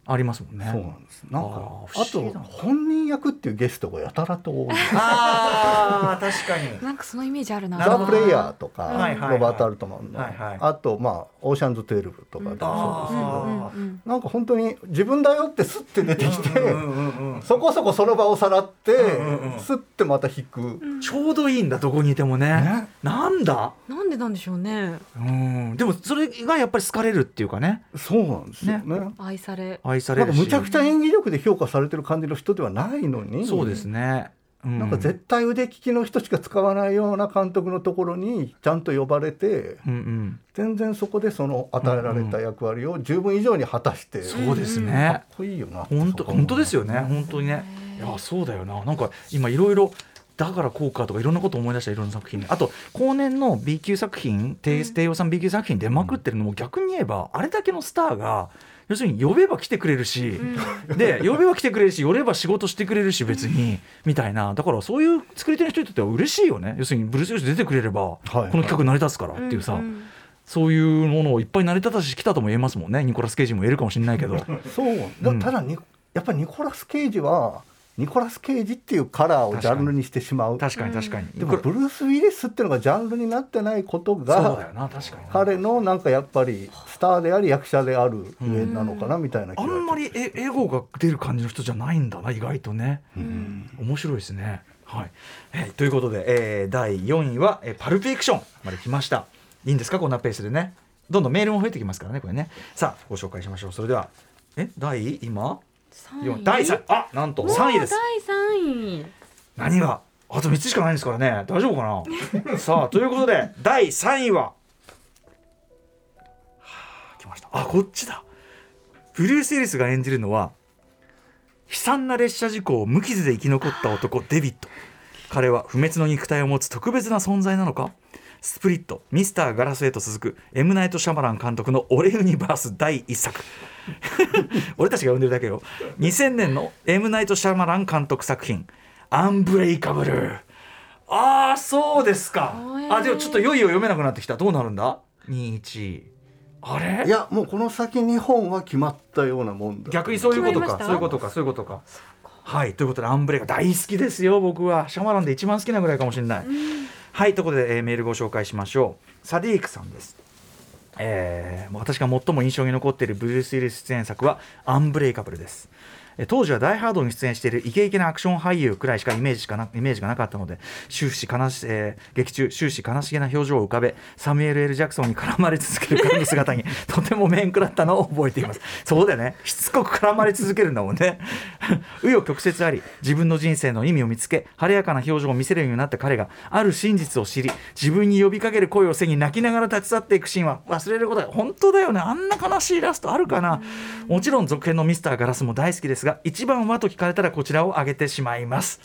ありますもんね。そうなんです。なんかあと本人役っていうゲストがやたらと多い。あー確かに。なんかそのイメージあるな。ザ・プレイヤーとか、はいはいはい。ロバート・アルトマンの、はいはい。あとまあオーシャンズ12とかでもそうですけど、あー。なんか本当に自分だよってスッて出てきて、うんうんうんそこそこその場をさらって、んうんスッてまた引く、ちょうどいいんだどこにいてもね。ね。なんだ？なんでなんでしょうね。うん。でもそれがやっぱり好かれるっていうかね。そうなんですよね。愛され。愛されるし。なんかむちゃくちゃ演技力で評価されてる感じの人ではないのに、そうですね、うん。なんか絶対腕利きの人しか使わないような監督のところにちゃんと呼ばれてうんうん。全然そこでその与えられた役割を十分以上に果たして、そうですかねっこいいよな。本当本当ですよね。本当にね。いやそうだよな。なんか今いろいろだからこうかとかいろんなこと思い出したいろんな作品あと後年の B 級作品低低予算 B 級作品出まくってるのも逆に言えばあれだけのスターが要するに呼べば来てくれるし、で呼べば来てくれるし寄れば仕事してくれるし別にみたいな。だからそういう作り手の人にとっては嬉しいよね。要するにブルース・リス出てくれれば、はいこの企画成り立つからっていうさ、そういうものをいっぱい成り立たしてきたとも言えますもんね。ニコラス・ケイジも言えるかもしれないけど。そう。だうん。ただにやっぱりニコラス・ケイジはニコラス・ケイジっていうカラーをジャンルにしてしまう。確かに確かに、でもブルース・ウィリスっていうのがジャンルになってないことそうだよがな確かにな。彼のなんかやっぱりスターであり役者である上なのかなみたいな気あがんまりエエゴが出る感じの人じゃないんだな意外とね、うん。面白いですね。はい、えーということで、えー第4位は、えーパルプフィクションまで来ました。いいんですか？こんなペースでね。どんどんメールも増えてきますからねこれね。さあご紹介しましょう。それではえ第今？四第3あなんと3位です。第三位。何が？あと3つしかないんですからね。大丈夫かな？さあということで第3位は。はあ来ました。あこっちだ。ブルース・ウィリスが演じるのは悲惨な列車事故を無傷で生き残った男デビッド彼は不滅の肉体を持つ特別な存在なのか？スプリットミスターガラスへと続くエムナイト・シャマラン監督の「オレユニバース」第1作。俺たちが呼んでるだけよ。2000年のエムナイト・シャマラン監督作品「アンブレイカブル」ああそうですか。あでもちょっといよいよ読めなくなってきた。どうなるんだ？21あれ？いやもうこの先2本は決まったようなもんだ。逆にそういうことか。そういうことか。そういうことか。はい。ということでアンブレイカ大好きですよ僕は。シャマランで一番好きなぐらいかもしれない、はいということで、えーメールご紹介しましょう。サディークさんです。えー私が最も印象に残っているブルース・ウィリス出演作は「アンブレイカブル」です。当時は「ダイ・ハード」に出演しているイケイケなアクション俳優くらいしかイメージしかなイメージがなかったので終始悲し、えー劇中終始悲しげな表情を浮かべサミュエル・ L・ ジャクソンに絡まれ続ける彼の姿に とても面食らったのを覚えています。そうだよね。しつこく絡まれ続けるんだもんね。紆余曲折あり自分の人生の意味を見つけ晴れやかな表情を見せるようになった彼がある真実を知り自分に呼びかける声を背に泣きながら立ち去っていくシーンは忘れることは本当だよね。あんな悲しいラストあるかな。もちろん続編のミスターガラスも大好きですが一番はと聞かれたらこちらを挙げてしまいます。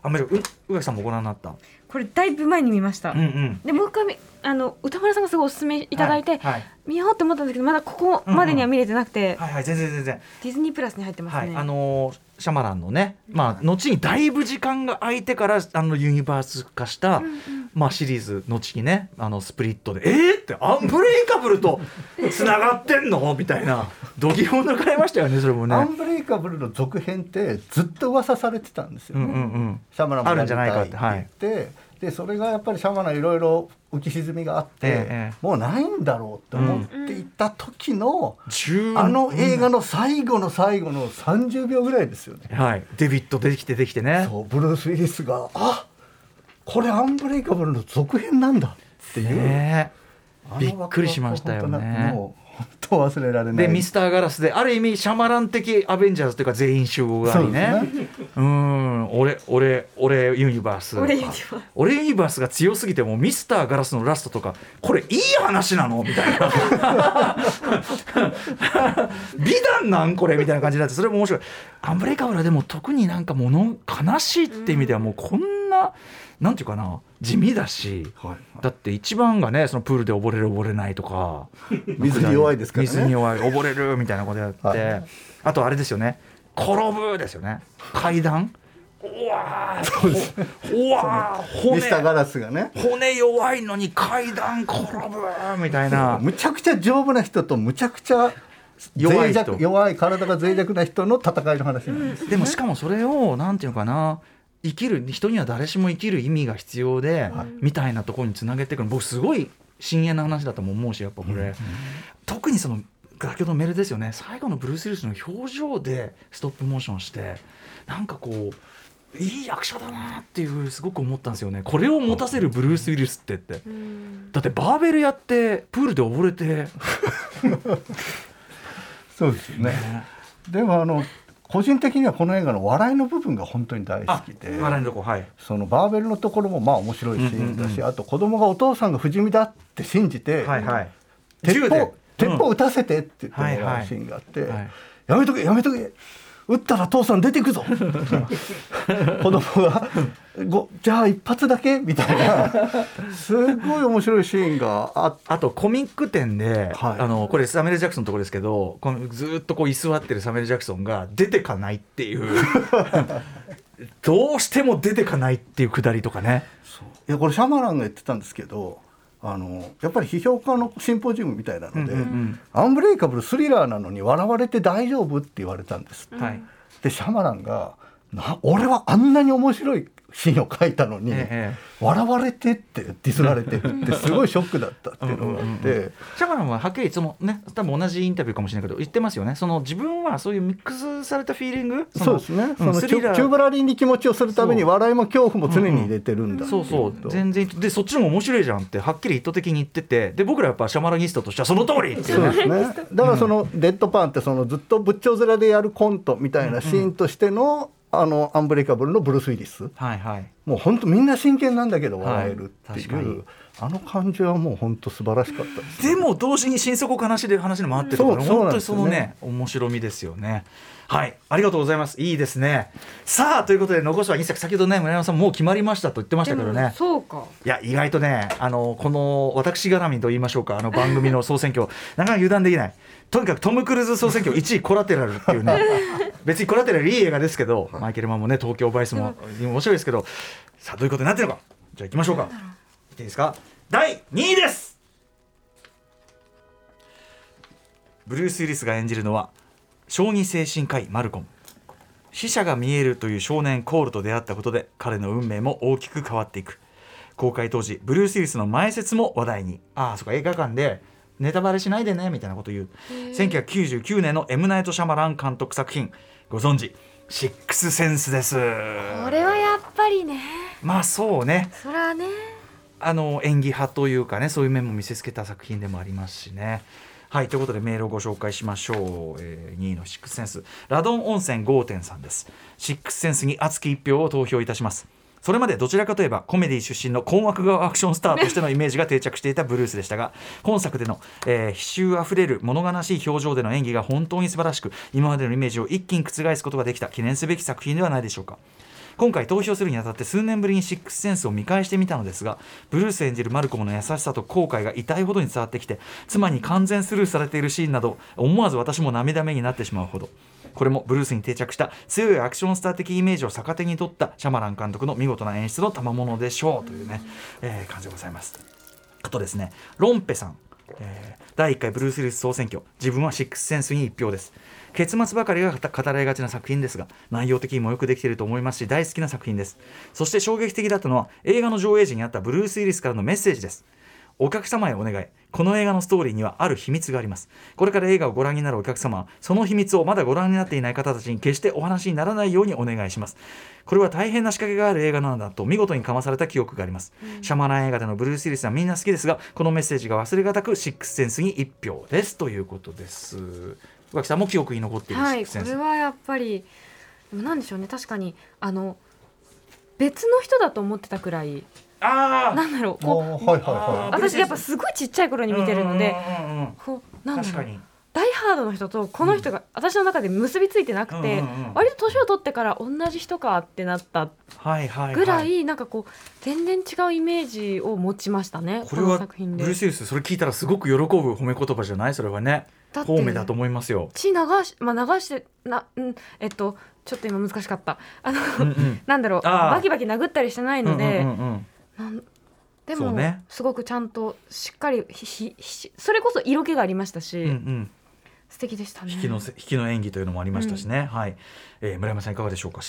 あんまりう宇垣さんもご覧になった？これだいぶ前に見ました、うんうん。でもう一回見あの歌丸さんがすごいおすすめいただいて、はいはい。見ようと思ったんですけどまだここまでには見れてなくて、はいはい全然全然ディズニープラスに入ってますね、はい、あのーシャマランのね、まあ、後にだいぶ時間が空いてからあのユニバース化した、まあ、シリーズ後にねあのスプリットで「えー!」って「アンブレイカブルとつながってんの?」みたいな度肝を抜かれましたよねそれもね。アンブレイカブルの続編ってずっと噂されてたんですようんね、うんうんシャマランもあるんじゃないかってやりたいって言って、でそれがやっぱりシャマランいろいろ浮き沈みがあって、ええもうないんだろうって思っていた時の、10あの映画の最後の最後の30秒ぐらいですよね。はい、デビッド出てきてできてねそうブルース・ウィリスがあこれアンブレイカブルの続編なんだっていう、ねびっくりしましたよね。本当なんかもう本当忘れられない。でミスターガラスである意味シャマラン的アベンジャーズというか全員集合がありね。そうね。うん。俺俺俺ユニバース。俺ユニバース。俺ユニバースが強すぎてもうミスターガラスのラストとかこれいい話なのみたいな。美談なんこれみたいな感じになってそれも面白い。アンブレイカブルはでも特になんかもの悲しいって意味ではもうこんな、なんていうかな地味だし、はいだって一番がねそのプールで溺れる溺れないとか 水に弱いですからね。水に弱い溺れるみたいなことやって、はい。あとあれですよね転ぶですよね。階段。うわーうわーミスターガ骨ラスがね。骨弱いのに階段転ぶみたいな。むちゃくちゃ丈夫な人とむちゃくちゃ脆弱い人弱弱い体が脆弱な人の戦いの話なんです、でもしかもそれをなんていうのかな生きる人には誰しも生きる意味が必要で、みたいなところにつなげていくの僕すごい深遠な話だとも思うしやっぱこれ、特にその先ほどのメールですよね。最後のブルース・ウィリスの表情でストップモーションしてなんかこういい役者だなっていうすごく思ったんですよね。これを持たせるブルース・ウィリスってって。だってバーベルやってプールで溺れて。そうですよね。でもあの個人的にはこの映画の笑いの部分が本当に大好あきで笑いのとこはい。そのバーベルのところもまあ面白いシーンだし、うん。うんあと子供がお父さんが不死身だって信じて、はいはい。鉄銃で。砲鉄砲うん撃たせてって言ってもはいはい。らうシーンがあって、はい。やめとけやめとけ撃ったら父さん出てくぞ。子供がごじゃあ一発だけ？みたいな。すごい面白いシーンがああとコミック展で、はい。あのこれサメル・ジャクソンのところですけどこのずーっとこう居座ってるサメル・ジャクソンが出てかないっていう。どうしても出てかないっていうくだりとかね。いやこれシャマランが言ってたんですけどあのやっぱり批評家のシンポジウムみたいなので、うんうんうん。アンブレイカブルスリラーなのに笑われて大丈夫って言われたんです、はい。でシャマランがな俺はあんなに面白いシーンを書いたのに、ええ。笑われてってディスられてるって すごいショックだったっていうのがあって。シャマランははっきりそのね多分同じインタビューかもしれないけど言ってますよね。その自分はそういうミックスされたフィーリングのそうですね、んそのチューブラリンに気持ちをするために笑いも恐怖も常に入れてるんだっていそうそう。と全然。でそっちの方が面白いじゃんってはっきり意図的に言ってて。で僕らやっぱシャマラニストとしてはその通りっていうね。そうですね。だからそのデッドパンってそのずっと仏頂面でやるコントみたいなシーンとしてのあのアンブレイカブルのブルース・ウィリス。はいはい。もう本当みんな真剣なんだけどはい。笑えるって確かに。いう、あの感じはもう本当素晴らしかったです、ね、でも同時に心底悲しい話のもあってとか、ね、本当にそのね面白みですよね。はい。ありがとうございます。いいですね。さあということで残すは2作。先ほどね村山さんもう決まりましたと言ってましたけどね。そうか。いや意外とねあのこの私絡みと言いましょうか。あの番組の総選挙。なかなか油断できないとにかくトム・クルーズ総選挙1位コラテラルっていうね 別にコラテラルいい映画ですけどマイケル・マンもね東京バイスも面白いですけどさあどういうことになってるのか？じゃあ行きましょうか。い。っていいですか？第2位です。ブルース・ウィリスが演じるのは小児精神科医マルコム。死者が見えるという少年コールと出会ったことで彼の運命も大きく変わっていく。公開当時ブルース・ウィリスの前説も話題に。ああそっか映画館でネタバレしないでねみたいなこと言う。1999年のエムナイト・シャマラン監督作品。ご存知。シックスセンスです。これはやっぱりね。まあそうね。それはね。あの演技派というかねそういう面も見せつけた作品でもありますしね。はいということでメールをご紹介しましょう、えー、2位のシックスセンス。ラドン温泉5.3です。シックスセンスに熱き一票を投票いたしますそれまでどちらかといえばコメディ出身の困惑顔アクションスターとしてのイメージが定着していたブルースでしたが本作での、えー、悲臭あふれる物悲しい表情での演技が本当に素晴らしく今までのイメージを一気に覆すことができた記念すべき作品ではないでしょうか。今回投票するにあたって数年ぶりにシックスセンスを見返してみたのですがブルース演じるマルコムの優しさと後悔が痛いほどに伝わってきて妻に完全スルーされているシーンなど思わず私も涙目になってしまうほど。これもブルースに定着した強いアクションスター的イメージを逆手に取ったシャマラン監督の見事な演出の賜物でしょうというね、えー、感じでございます。あとですねロンペさん、えー、第1回ブルース・リス総選挙自分はシックスセンスに1票です。結末ばかりが語られがちな作品ですが内容的にもよくできていると思いますし大好きな作品です。そして衝撃的だったのは映画の上映時にあったブルース・ウィリスからのメッセージです。お客様へお願い。この映画のストーリーにはある秘密があります。これから映画をご覧になるお客様はその秘密をまだご覧になっていない方たちに決してお話にならないようにお願いします。これは大変な仕掛けがある映画なんだと見事にかまされた記憶があります、うん、シャマラン映画でのブルース・ウィリスはみんな好きですがこのメッセージが忘れがたくシックスセンスに1票です。ということです。脇さんも記憶に残っているはいこれはやっぱりなんでしょうね。確かにあの別の人だと思ってたくらいあなんだろう。こう、はいはいはい、私やっぱす。ごいちっちゃい頃に見てるので、こうなんだろう。ダイハードの人とこの人が私の中で結びついてなくて、割と年を取ってから同じ人かってなったぐらいなんかこう全然違うイメージを持ちましたねこれはブルース・ウィスそれ聞いたらすごく喜ぶ褒め言葉じゃないそれはね。方面だと思いますよ。血流し,、まあ、流してな、うん、えっとちょっと今難しかった。あの、うんうん、なんだろう。バキバキ殴ったりしてないので、うんうんうんなんでも、ね、すごくちゃんとしっかりひひそれこそ色気がありましたし、うんうん、素敵でしたね。引きの引きの演技というのもありましたしね、うん、はい、えー、村山さんいかがでしょうか？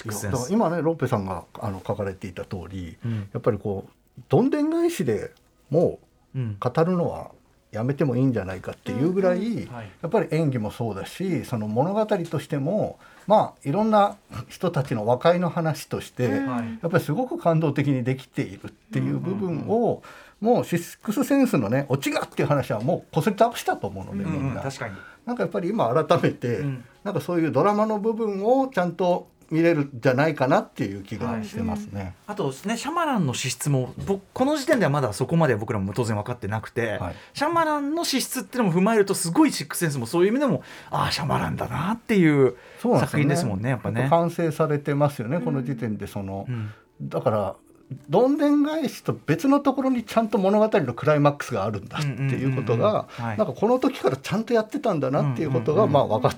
今ねロッペさんがあの書かれていた通り、うん、やっぱりこうどんでん返しでもう語るのはやめてもいいんじゃないかっていうぐらい、やっぱり演技もそうだしその物語としてもまあいろんな人たちの和解の話として、やっぱりすごく感動的にできているっていう部分を、もうシックスセンスのねオチがっていう話はもうこすり倒したと思うので、みんな。確かに。なんかやっぱり今改めて、なんかそういうドラマの部分をちゃんと見れるんじゃないかなっていう気がしてますね。はい、あとねシャマランの資質もこの時点ではまだそこまで僕らも当然分かってなくて、はい、シャマランの資質っていうのも踏まえるとすごいシックセンスもそういう意味でもああシャマランだなっていう作品ですもんね、ね、やっぱね。完成されてますよねこの時点でその、うん、だからどんでん返しと別のところにちゃんと物語のクライマックスがあるんだっていうことがなんかこの時からちゃんとやってたんだなっていうことがまあ分か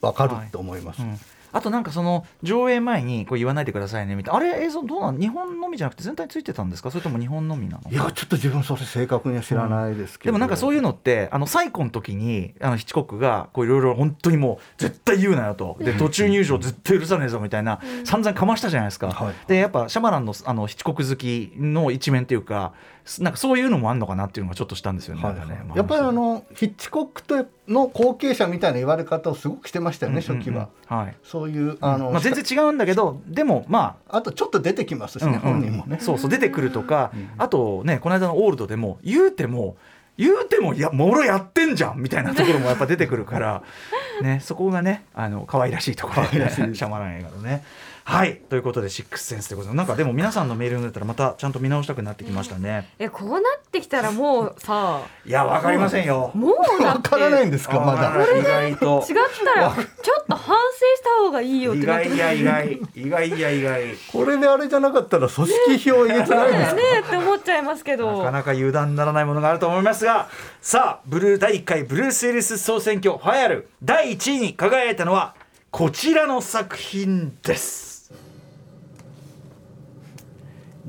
分かると思います。はい。うんあとなんかその上映前にこう言わないでくださいねみたいな。あれ映像どうなん日本のみじゃなくて全体ついてたんですか？それとも日本のみなの？いやちょっと自分それ正確には知らないですけど、うん、でもなんかそういうのってあの最古の時にあのヒッチコックがこういろいろ本当にもう絶対言うなよと。で途中入場絶対許さねえぞみたいな散々かましたじゃないですか、はい、でやっぱシャマランのあのヒッチコック好きの一面っていうかなんかそういうのもあるのかなっていうのがちょっとしたんですよね。はいはい。ねやっぱりあのヒッチコックとの後継者みたいな言われ方をすごくしてましたよね、うんうんうん、初期は。はい、そういうあの、まあ、全然違うんだけどでもまああとちょっと出てきますしね、うんうん、本人もね。そうそう出てくるとか、うん、あとねこの間のオールドでも言うても。言うてもやもろやってんじゃんみたいなところもやっぱ出てくるから、ね、そこがねあの可愛らしいところで、ね、シャマラン映画のね。はいということでシックスセンスということでなんかでも皆さんのメール読んでたらまたちゃんと見直したくなってきましたね。えこうなってきたらもうさいやわかりませんよ。もうだわからないんですかまだ。意外と違ったらちょっと反省した方がいいよって意なって外や意外意外や意外。これであれじゃなかったら組織票言えてないですか？ねえって思っちゃいますけどなかなか油断ならないものがあると思いますがさあブルー第1回ブルース・ウィリス総選挙ファイアル第1位に輝いたのはこちらの作品です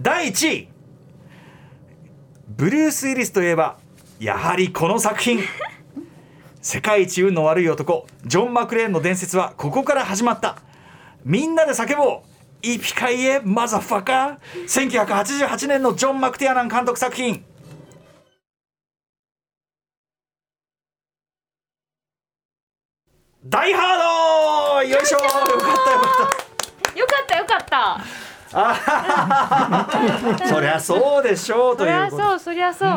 第1位。ブルース・ウィリスといえばやはりこの作品。世界一運の悪い男ジョン・マクレーンの伝説はここから始まった。みんなで叫ぼう。イピカイエマザファカー。1988年のジョン・マクティアナン監督作品。ダイハードよいしょよかったよかった。よかったよかった。そりゃそうでしょうとそりゃいうこと。そうそりゃそう。っ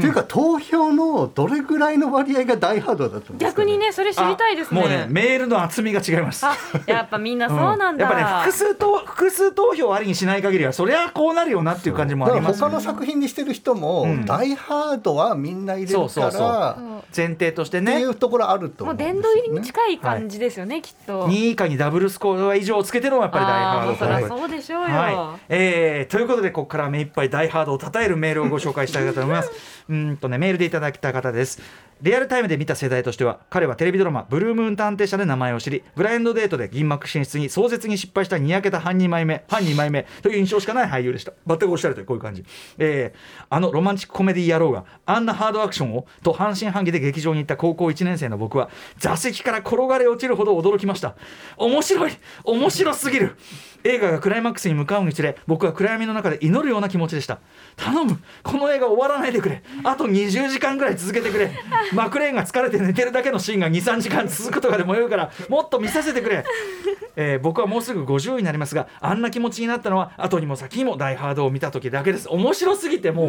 ていうか投票のどれぐらいの割合が大ハードだったんですか、逆にねそれ知りたいですね。もうねメールの厚みが違います。あやっぱみんなそうなんだ、やっぱね複数投複数投票ありにしない限りはそりゃこうなるよなっていう感じもありますよね他の作品にしてる人も、うん。ダイハードはみんな入れるからそうそうそう。前提としてってねいうところあるともう思うんですよね。殿堂入りに近い感じですよね、きっと。2位以下にダブルスコア以上をつけてるのがやっぱり大ハードそうでしょうよ、はい、えーということでここから目いっぱい大ハードを称えるメールをご紹介したいと思います。うーんとねメールでいただいた方です。リアルタイムで見た世代としては彼はテレビドラマ「ブルームーン探偵社」で名前を知りグラインドデートで銀幕進出に壮絶に失敗したにやけた半2枚目半2枚目という印象しかない俳優でした。全くおっしゃるとりこういう感じ、えーあのロマンチックコメディ野郎があんなハードアクションをと半信半疑で劇場に行った高校1年生の僕は座席から転がり落ちるほど驚きました。面白い面白すぎる映画がクライマックスに向かうにつれ僕は暗闇の中で祈るような気持ちでした。頼むこの映画終わらないでくれ。あと20時間ぐらい続けてくれ。マクレーンが疲れて寝てるだけのシーンが23時間続くとかでもよいからもっと見させてくれ、えー僕はもうすぐ50になりますがあんな気持ちになったのは後にも先にも「ダイ・ハード」を見た時だけです。面白すぎてもう。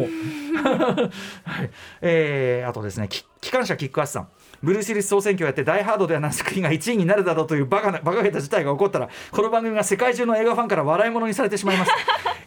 はい。えーあとですね機関車キックアスさんブルース・ウィリス総選挙をやって「ダイ・ハード」ではない作品が1位になるだろうというバカなバカげた事態が起こったらこの番組が世界中の映画ファンから笑い物にされてしまいます。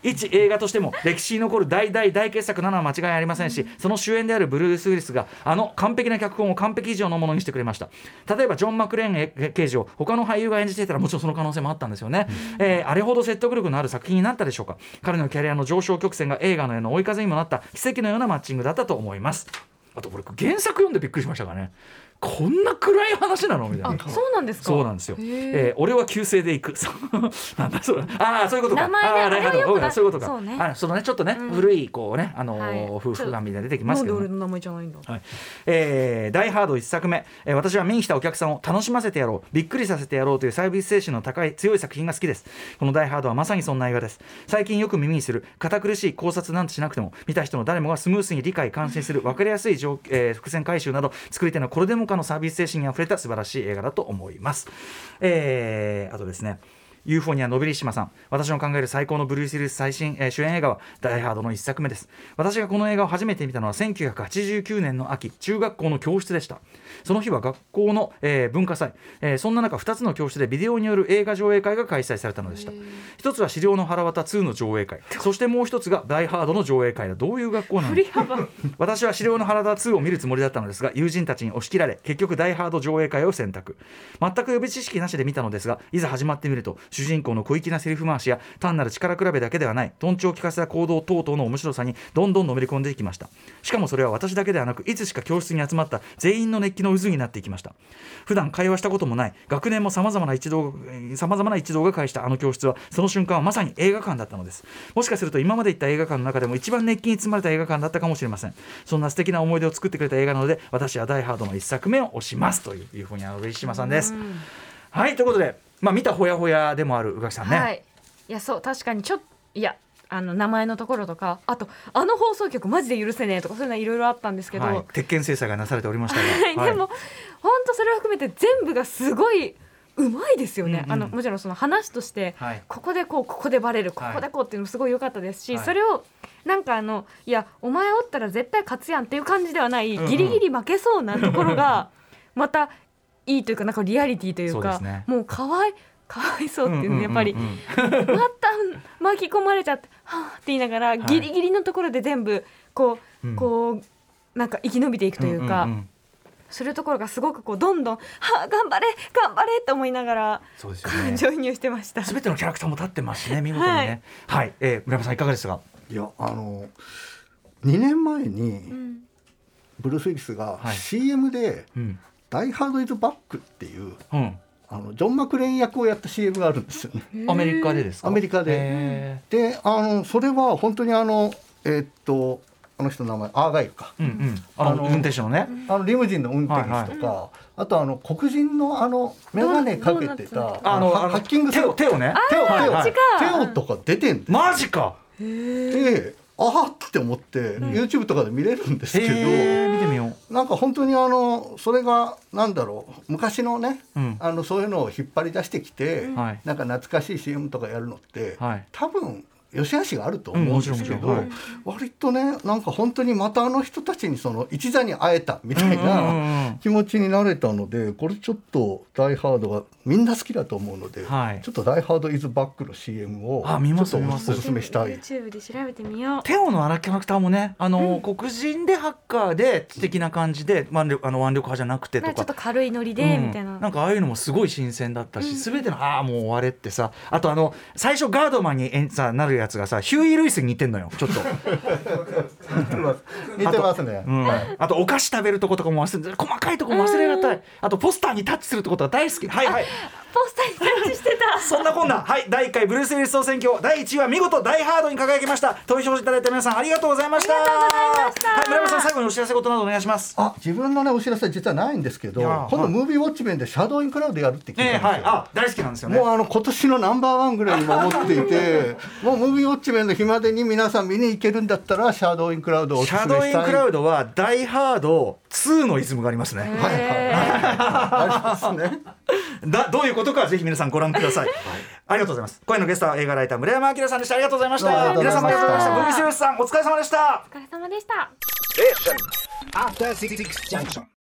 一映画としても歴史に残る大大大傑作なのは間違いありませんしその主演であるブルース・ウィリスがあの完璧な脚本を完璧以上のものにしてくれました。例えばジョン・マクレーンえ刑事を他の俳優が演じていたらもちろんその可能性もあったんですよね、えーあれほど説得力のある作品になったでしょうか。彼のキャリアの上昇曲線が映画のへの追い風にもなった奇跡のようなマッチングだったと思います。あとこれ原作読んでびっくりしましたからねこんな暗い話なの？みたいな。あそうなんですか？そうなんですよ。えー俺は旧姓で行く。なんだそれ。ああそういうことか。名前ねあーあれはよくそういうことか。そうね。あそのねちょっとね、うん。古いこうねあのーはい。夫婦感みたいな出てきますけど、ね。名前じゃないんだ？はい。えーダイ・ハード1作目、えー私は見に来たお客さんを楽しませてやろう。びっくりさせてやろうというサービス精神の高い強い作品が好きです。このダイ・ハードはまさにそんな映画です。最近よく耳にする堅苦しい考察なんてしなくても見た人の誰もがスムースに理解感心する分かりやすい状、えー伏線回収など作り手のこれでもかのサービス精神にあふれた素晴らしい映画だと思います、えーあとですねユーフォニアのびりしまさん。私の考える最高のブルース・ウィリス最新、えー主演映画は「ダイ・ハード」の一作目です。私がこの映画を初めて見たのは1989年の秋中学校の教室でした。その日は学校の、えー文化祭、えーそんな中2つの教室でビデオによる映画上映会が開催されたのでした。一つは「資料の腹渡2」の上映会。そしてもう一つが「ダイ・ハード」の上映会だ。どういう学校なの？私は資料の原田2を見るつもりだったのですが友人たちに押し切られ結局ダイハード上映会を選択。全く予備知識なしで見たのですがいざ始まってみると主人公の小粋なセリフ回しや単なる力比べだけではないトンチを利かせた行動等々の面白さにどんどんのめり込んでいきました。しかもそれは私だけではなくいつしか教室に集まった全員の熱気の渦になっていきました。普段会話したこともない学年もさまざまな一同さまざまな一同が会したあの教室はその瞬間はまさに映画館だったのです。もしかすると今まで行った映画館の中でも一番熱気に包まれた映画館だったかもしれません。そんな素敵な思い出を作ってくれた映画なので私は「ダイ・ハード」の一作目を推します。といういうふうにあの上島さんです。はいということでまあ見たほやほやでもある宇垣さんね、はい。いやそう確かにちょっいやあの名前のところとかあとあの放送局マジで許せねえとかそういうのいろいろあったんですけど、はい、鉄拳制裁がなされておりましたはい。が、でも本当それを含めて全部がすごいうまいですよね、うんうん。あのもちろんその話として、はい。ここでこうここでバレるこはい。こでこうっていうのもすごい良かったですし、はい。それをなんかあのいやお前おったら絶対勝つやんっていう感じではない、うんうん。ギリギリ負けそうなところが またいいというかなんかリアリティというかねもうかわいかわいそうっていうのやっぱり、また巻き込まれちゃってはあって言いながら、ギリギリのところで全部こう、こうなんか生き延びていくというか。するところがすごくこうどんどん「はあ頑張れ頑張れ!」と思いながら感情移入してました。すべ、てのキャラクターも立ってますしね見事にね。はい、はい、えー、村山さんいかがですか？いやあの2年前に、ブルース・ウィリスが CM で「ダイ・ハード・イズ・バック」っていう、うん、あのジョン・マクレーン役をやった CM があるんですよね。アメリカでですか？アメリカで。であのそれは本当にあのえー、っとあの人の名前アーガイルか、うんうん、あの運転手のね。あのリムジンの運転手とか、はいはい、あとあの黒人のあの眼鏡かけてたあのハッキング手を手をね。手を手を手をとか出てんマジか。でああって思って、うん、YouTube とかで見れるんですけど見てみよう。なんか本当にあのそれがなんだろう昔のね、うん、あのそういうのを引っ張り出してきて、うん、なんか懐かしい CM とかやるのって、はい、多分良し悪しがあると思うんですけど、うんはい、割とねなんか本当にまたあの人たちにその一座に会えたみたいな気持ちになれたのでこれちょっと「ダイ・ハード」がみんな好きだと思うので、はい、ちょっと「ダイ・ハード・イズ・バック」の CM をあ見ますおすす。めしたい。YouTube で調べてみよう。テオの荒キャラクターもねあの、うん、黒人でハッカーで知的な感じで、まあ、あの腕力派じゃなくてとか。ちょっと軽いノリで、みたいな。なんかああいうのもすごい新鮮だったし、すべての「ああもう終われ」ってさ。あとあの最初ガードマンにさなるややつがさヒューイ・ルイスに似てんのよちょっと。似てます。ね、うん、あとお菓子食べるとことかも忘れ細かいとこも忘れがたい。あとポスターにタッチするとことが大好き。はいはい。ポスターにタッチしてた。そんなこんな。はい。第1回ブルース・ウィリス総選挙。第1位は見事大ハードに輝きました。投票していただいた皆さんありがとうございました。はい村山さん最後にお知らせことなどお願いします。あ自分のねお知らせ実はないんですけど今度ムービーウォッチ面でシャドウインクラウドやるって聞いたんですよ、えーはい、あ大好きなんですよね。もうあの今年のナンバーワンぐらいに守っていて もうムービーウォッチ面の日までに皆さん見に行けるんだったらシャドウインクラウドをシャドウインクラウドはダイハード2のイズムがありますね。はい。はい。ありますねだどういうことかぜひ皆さんご覧ください、はい、ありがとうございます。今夜のゲストは映画ライター村山明さんでした。ありがとうございました。皆様ありがとうございました。ブリスユスさんお疲れ様でした。お疲れ様でした